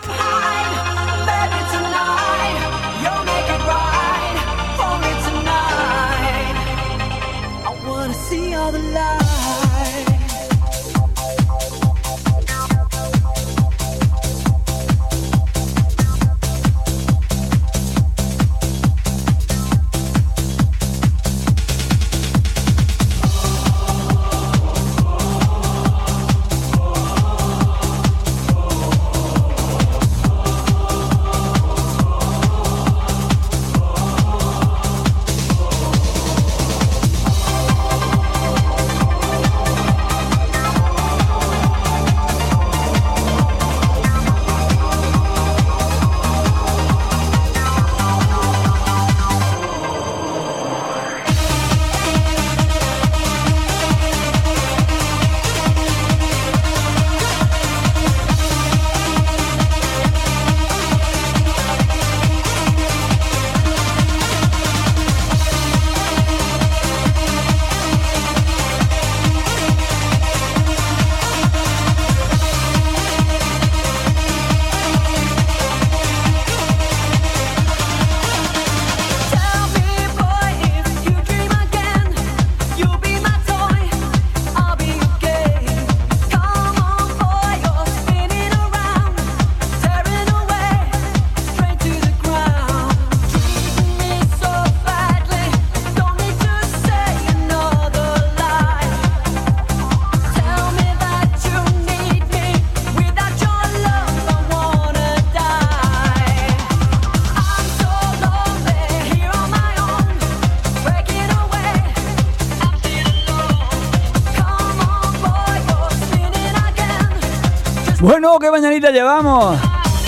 Mañanita llevamos.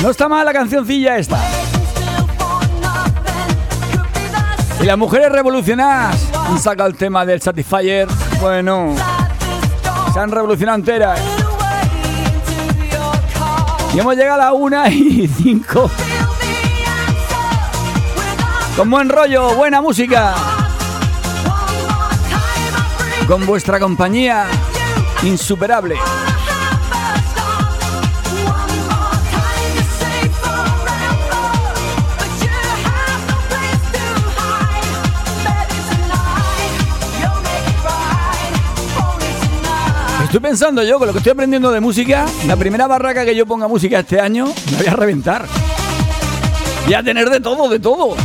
No está mal la cancioncilla esta. Y las mujeres revolucionadas han sacado el tema del Satisfyer. Bueno, se han revolucionado enteras. Y hemos llegado a la una y cinco. Con buen rollo, buena música. Con vuestra compañía insuperable. Estoy pensando yo, con lo que estoy aprendiendo de música, la primera barraca que yo ponga música este año, me voy a reventar. Y a tener de todo, de todo.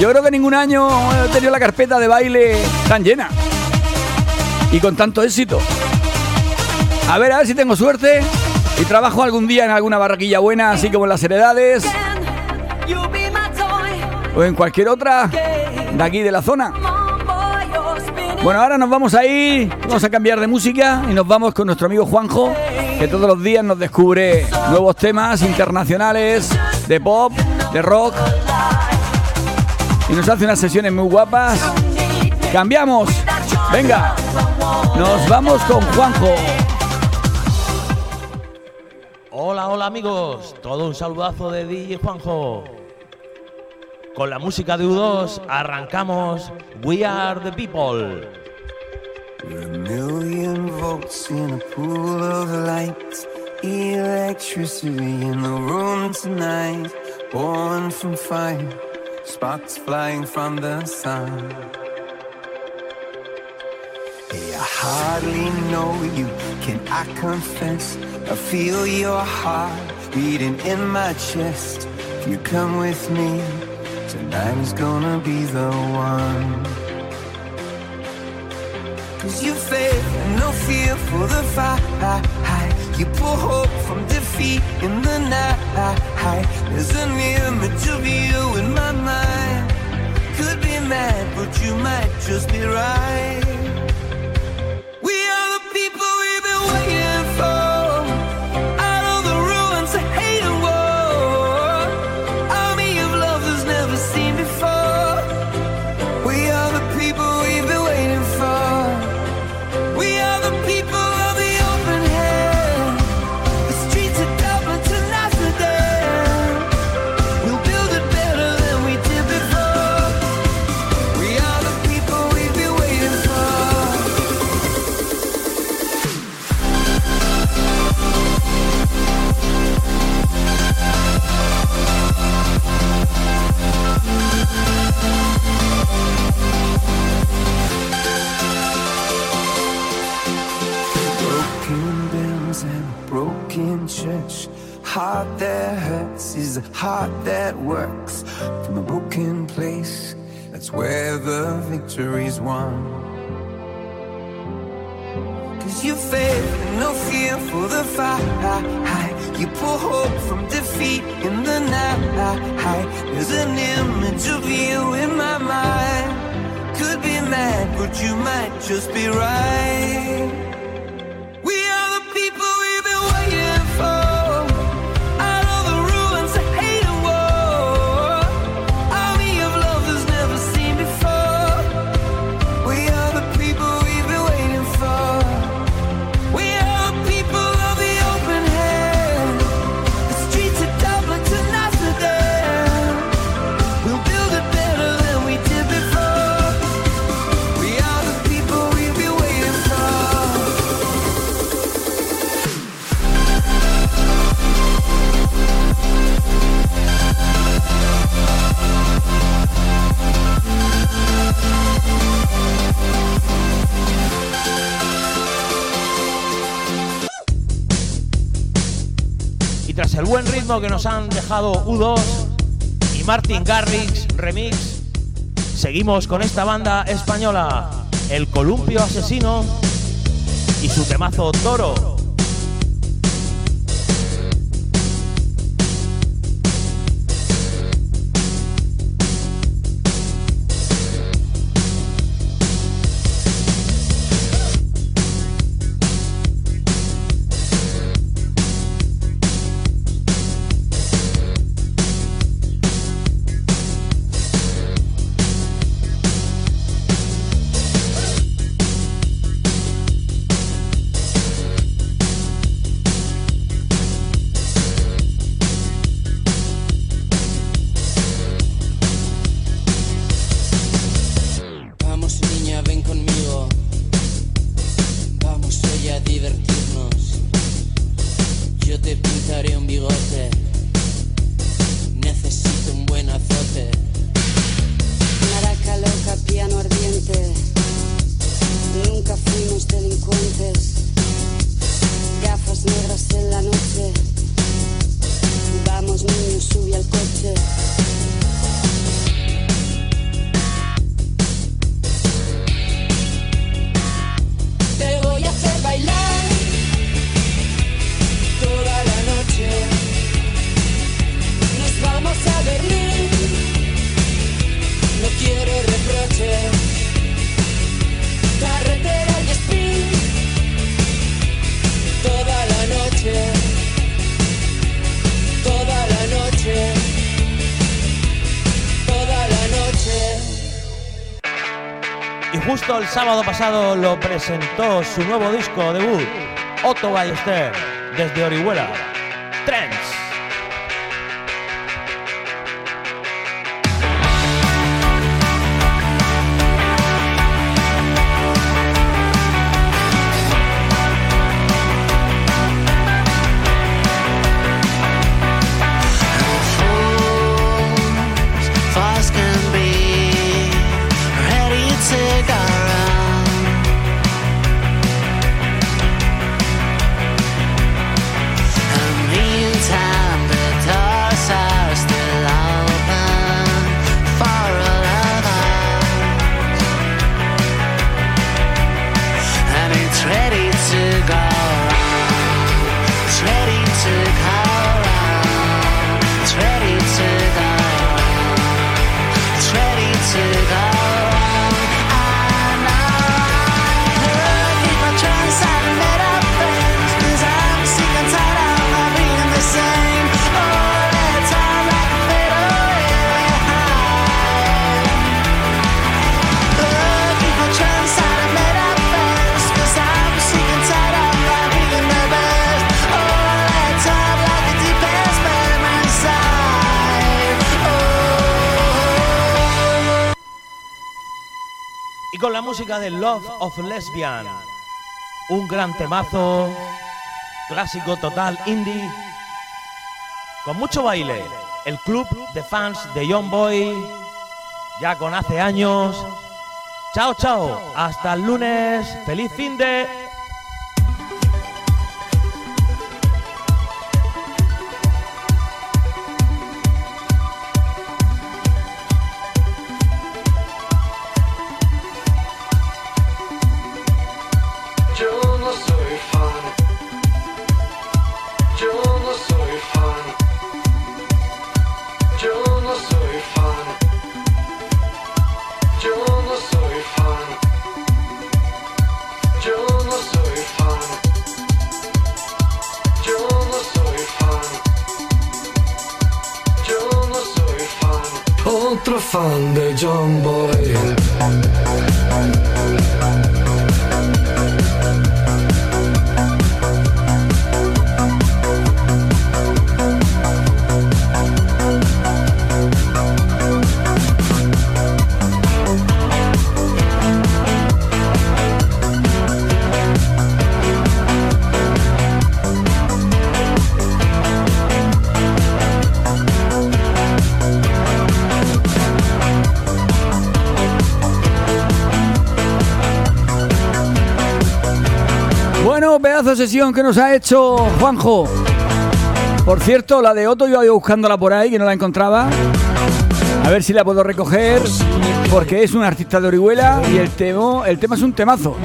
Yo creo que ningún año he tenido la carpeta de baile tan llena. Y con tanto éxito. A ver, a ver si tengo suerte. Y trabajo algún día en alguna barraquilla buena, así como en las heredades. O en cualquier otra de aquí de la zona. Bueno, ahora nos vamos a ir, vamos a cambiar de música y nos vamos con nuestro amigo Juanjo, que todos los días nos descubre nuevos temas internacionales de pop, de rock y nos hace unas sesiones muy guapas. Cambiamos, venga, nos vamos con Juanjo. Hola, hola amigos, todo un saludazo de DJ Juanjo. Con la música de U2 arrancamos We Are the People. We're a million volts in a pool of light. Electricity in the room tonight. Born from fire, sparks flying from the sun. Hey, I hardly know you, can I confess? I feel your heart beating in my chest. If you come with me, tonight is gonna be the one. Cause you faith and no fear for the fight. You pull hope from defeat in the night. There's an image of you in my mind. Could be mad, but you might just be right. A heart that works from a broken place. That's where the victory's won. Cause you faith and no fear for the fight. You pull hope from defeat in the night. There's an image of you in my mind. Could be mad, but you might just be right. Que nos han dejado U2 y Martin Garrix remix, seguimos con esta banda española, El Columpio Asesino y su temazo Toro. El sábado pasado lo presentó su nuevo disco debut, Otto Ballester, desde Orihuela. Y con la música de Love of Lesbian, un gran temazo, clásico total indie, con mucho baile. El club de fans de Young Boy, ya con hace años. Chao, chao, hasta el lunes, feliz fin de... pedazo sesión que nos ha hecho Juanjo. Por cierto, la de Otto yo iba buscándola por ahí, que no la encontraba. A ver si la puedo recoger, porque es un artista de Orihuela y el tema, el tema es un temazo.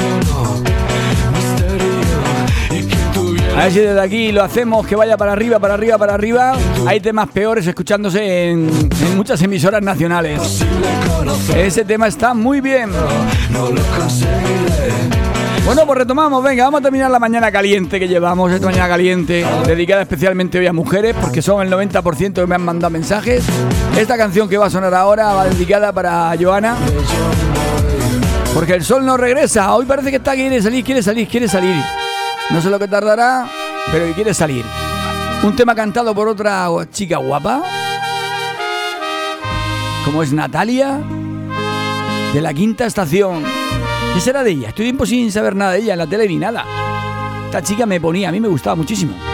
A ver si desde aquí lo hacemos que vaya para arriba, para arriba, para arriba. Hay temas peores escuchándose en, en muchas emisoras nacionales. Ese tema está muy bien. Bueno, pues retomamos, venga, vamos a terminar la mañana caliente que llevamos, esta mañana caliente, dedicada especialmente hoy a mujeres, porque son el 90% que me han mandado mensajes. Esta canción que va a sonar ahora va dedicada para Joana, porque el sol no regresa, hoy parece que está, quiere salir, quiere salir, quiere salir. No sé lo que tardará, pero que quiere salir. Un tema cantado por otra chica guapa, como es Natalia, de la quinta estación. ¿Qué será de ella? Estoy tiempo sin saber nada de ella en la tele ni nada. Esta chica me ponía, a mí me gustaba muchísimo.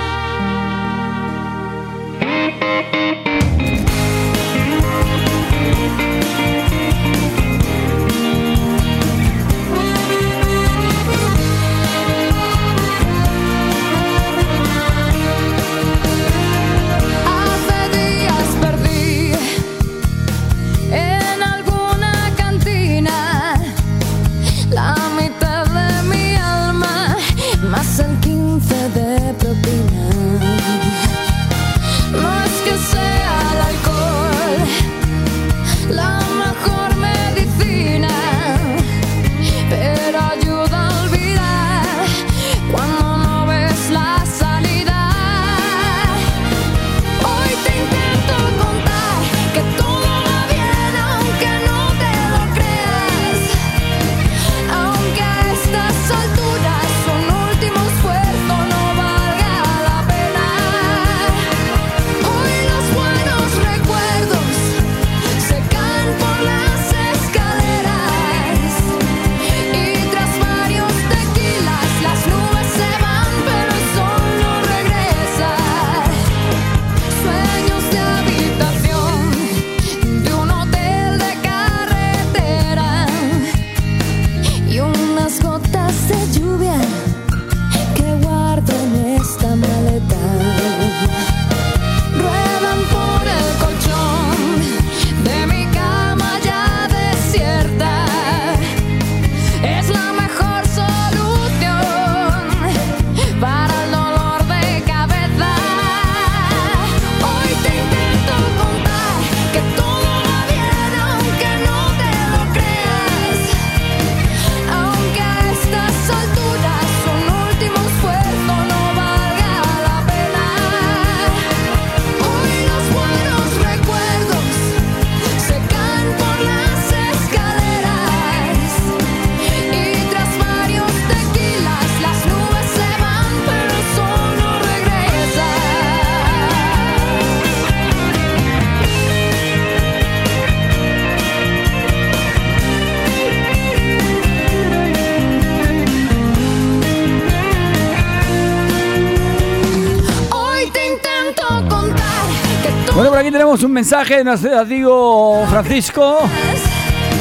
Tenemos un mensaje de nuestro amigo Francisco,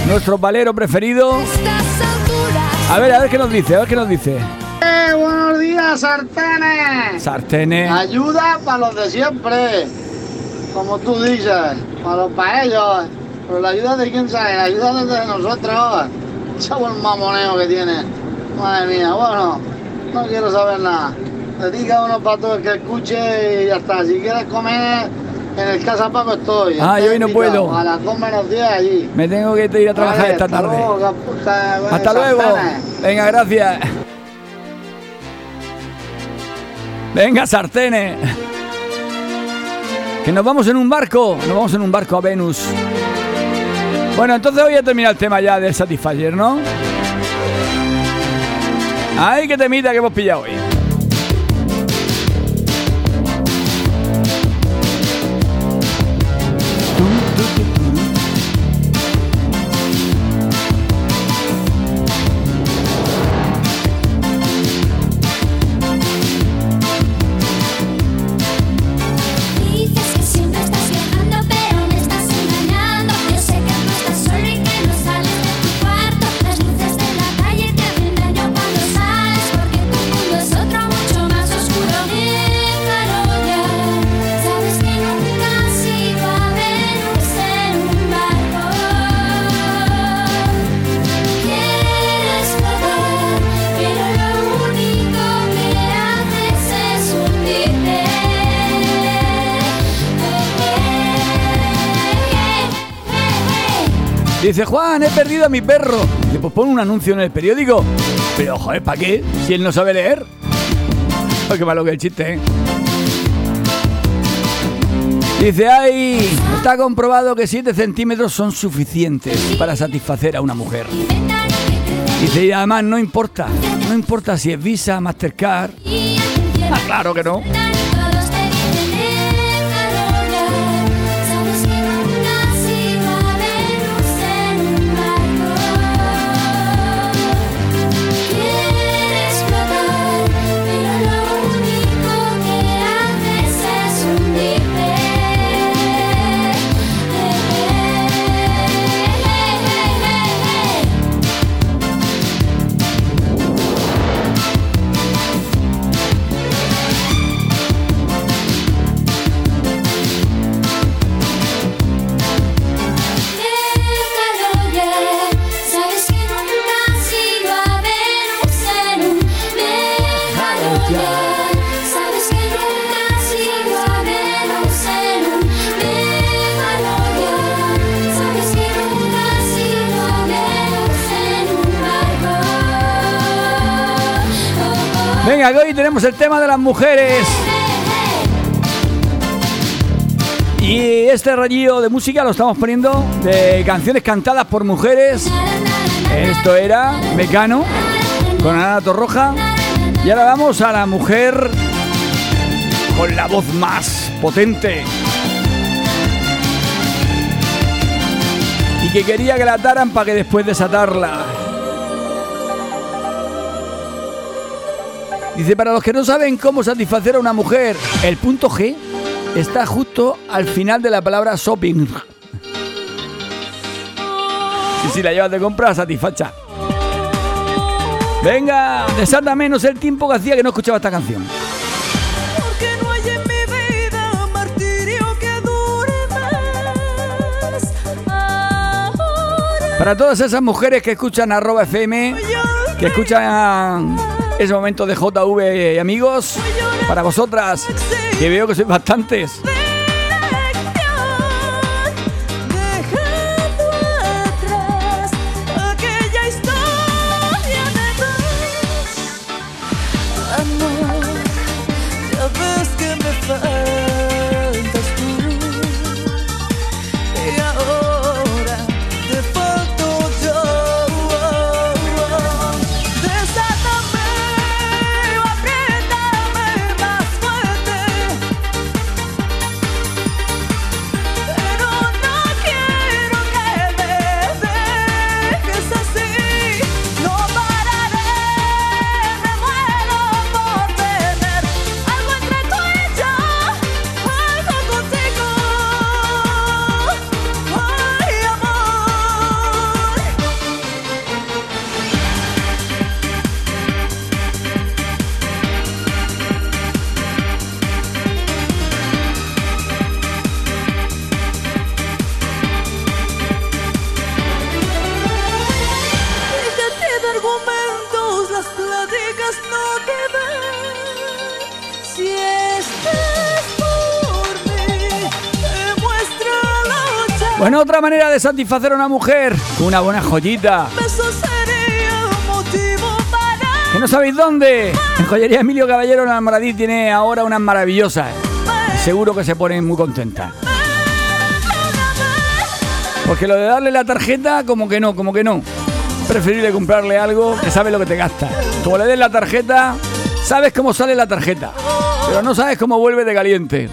nuestro valero preferido. A ver, a ver qué nos dice, a ver qué nos dice. Eh, buenos días, sartenes. Sartenes. Ayuda para los de siempre. Como tú dices, para los para ellos. Pero la ayuda de quién sabe, la ayuda de nosotros. Chavo el mamoneo que tiene. Madre mía, bueno, no quiero saber nada. Dedica uno para todo el que escuche y ya está. Si quieres comer, en el Casa Paco estoy. Ah, yo hoy no puedo. A las 2 menos 10 allí. Me tengo que ir a trabajar Vale, esta hasta tarde. luego, Hasta luego. sartenes. Venga, gracias. Venga, sartenes. Que nos vamos en un barco. Nos vamos en un barco a Venus. Bueno, entonces hoy a terminar el tema ya del Satisfyer, ¿no? Ay, qué temita que hemos pillado hoy. Dice Juan, he perdido a mi perro. Dice, pues pon un anuncio en el periódico. Pero, joder, ¿para qué? Si él no sabe leer. Ay, qué malo que el chiste, ¿eh? Dice, ay, está comprobado que 7 centímetros son suficientes para satisfacer a una mujer. Dice, y además no importa, no importa si es Visa, Mastercard. Ah, claro que no. Venga, que hoy tenemos el tema de las mujeres. Y este rayillo de música lo estamos poniendo de canciones cantadas por mujeres. Esto era Mecano con Ana Torroja. Y ahora vamos a la mujer con la voz más potente. Y que quería que la ataran para que después desatarla. Dice, para los que no saben cómo satisfacer a una mujer, el punto G está justo al final de la palabra shopping. Y si la llevas de compra, satisfacha. Venga, desata menos el tiempo que hacía que no escuchaba esta canción. Para todas esas mujeres que escuchan arroba FM, que escuchan ese momento de JV y amigos, para vosotras, que veo que sois bastantes. Satisfacer a una mujer, con una buena joyita. ¿Que no sabéis dónde? En Joyería Emilio Caballero en Almoradí tiene ahora unas maravillosas. Seguro que se ponen muy contentas. Porque lo de darle la tarjeta, como que no, como que no. Preferible comprarle algo que sabe lo que te gasta. Como le des la tarjeta, sabes cómo sale la tarjeta, pero no sabes cómo vuelve de caliente.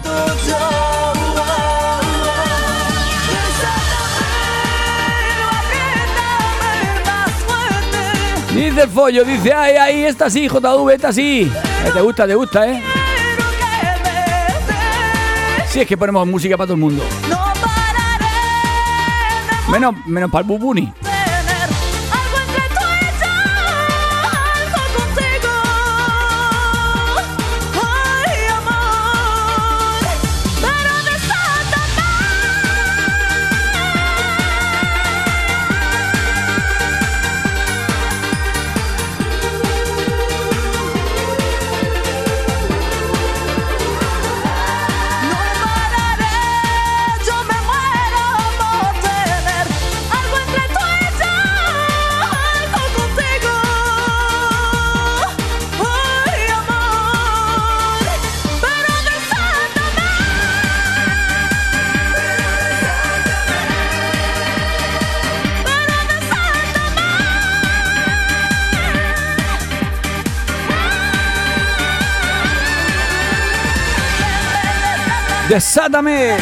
Dice el follo, dice, ay, ay, esta sí, JV, esta sí. Eh, te gusta, te gusta, ¿eh? Sí, es que ponemos música para todo el mundo. Menos, menos para el bubuni. ¡Desátame!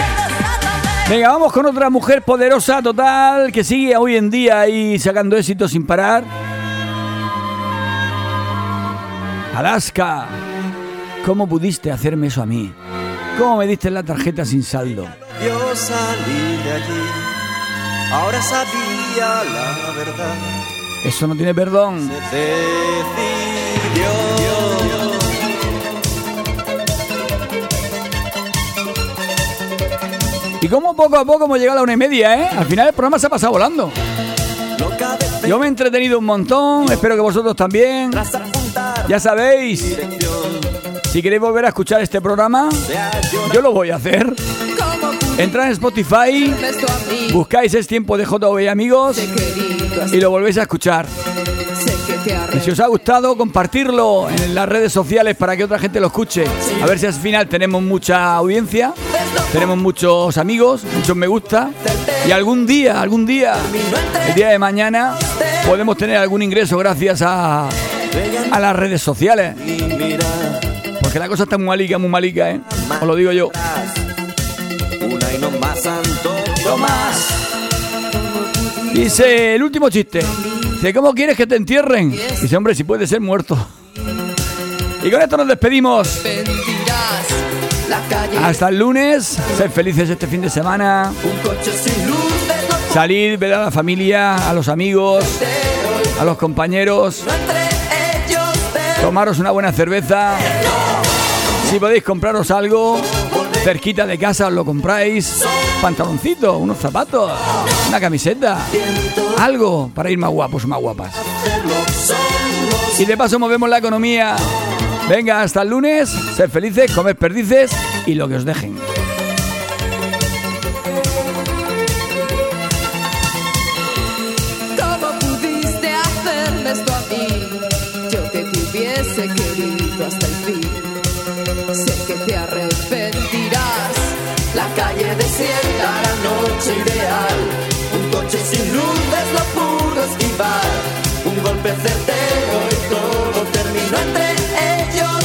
Venga, vamos con otra mujer poderosa total que sigue hoy en día ahí sacando éxitos sin parar. Alaska, ¿cómo pudiste hacerme eso a mí? ¿Cómo me diste la tarjeta sin saldo? Yo salí de allí, ahora sabía la verdad. Eso no tiene perdón. Decidió. Y como poco a poco hemos llegado a la una y media, ¿eh? Al final el programa se ha pasado volando. Yo me he entretenido un montón, espero que vosotros también. Ya sabéis, si queréis volver a escuchar este programa, yo lo voy a hacer. Entrad en Spotify, buscáis Es Tiempo de JV amigos y lo volvéis a escuchar. Y si os ha gustado, compartirlo en las redes sociales para que otra gente lo escuche. A ver si al final tenemos mucha audiencia, tenemos muchos amigos, muchos me gusta. Y algún día, algún día, el día de mañana, podemos tener algún ingreso gracias a, a las redes sociales. Porque la cosa está muy malica, muy malica, ¿eh? Os lo digo yo. Una y no más Santo Tomás. Dice el último chiste. Dice, ¿cómo quieres que te entierren? Dice, hombre, si puede ser muerto. Y con esto nos despedimos. Hasta el lunes. Sed felices este fin de semana. Salir, ver a la familia, a los amigos, a los compañeros. Tomaros una buena cerveza. Si podéis compraros algo cerquita de casa, os lo compráis. Pantaloncito, unos zapatos, una camiseta. Algo para ir más guapos, más guapas. Y de paso movemos la economía. Venga, hasta el lunes. Sed felices, comed perdices y lo que os dejen. calle desierta, la noche ideal. Un coche sin luces lo pudo esquivar. Un golpe certero y todo terminó entre ellos.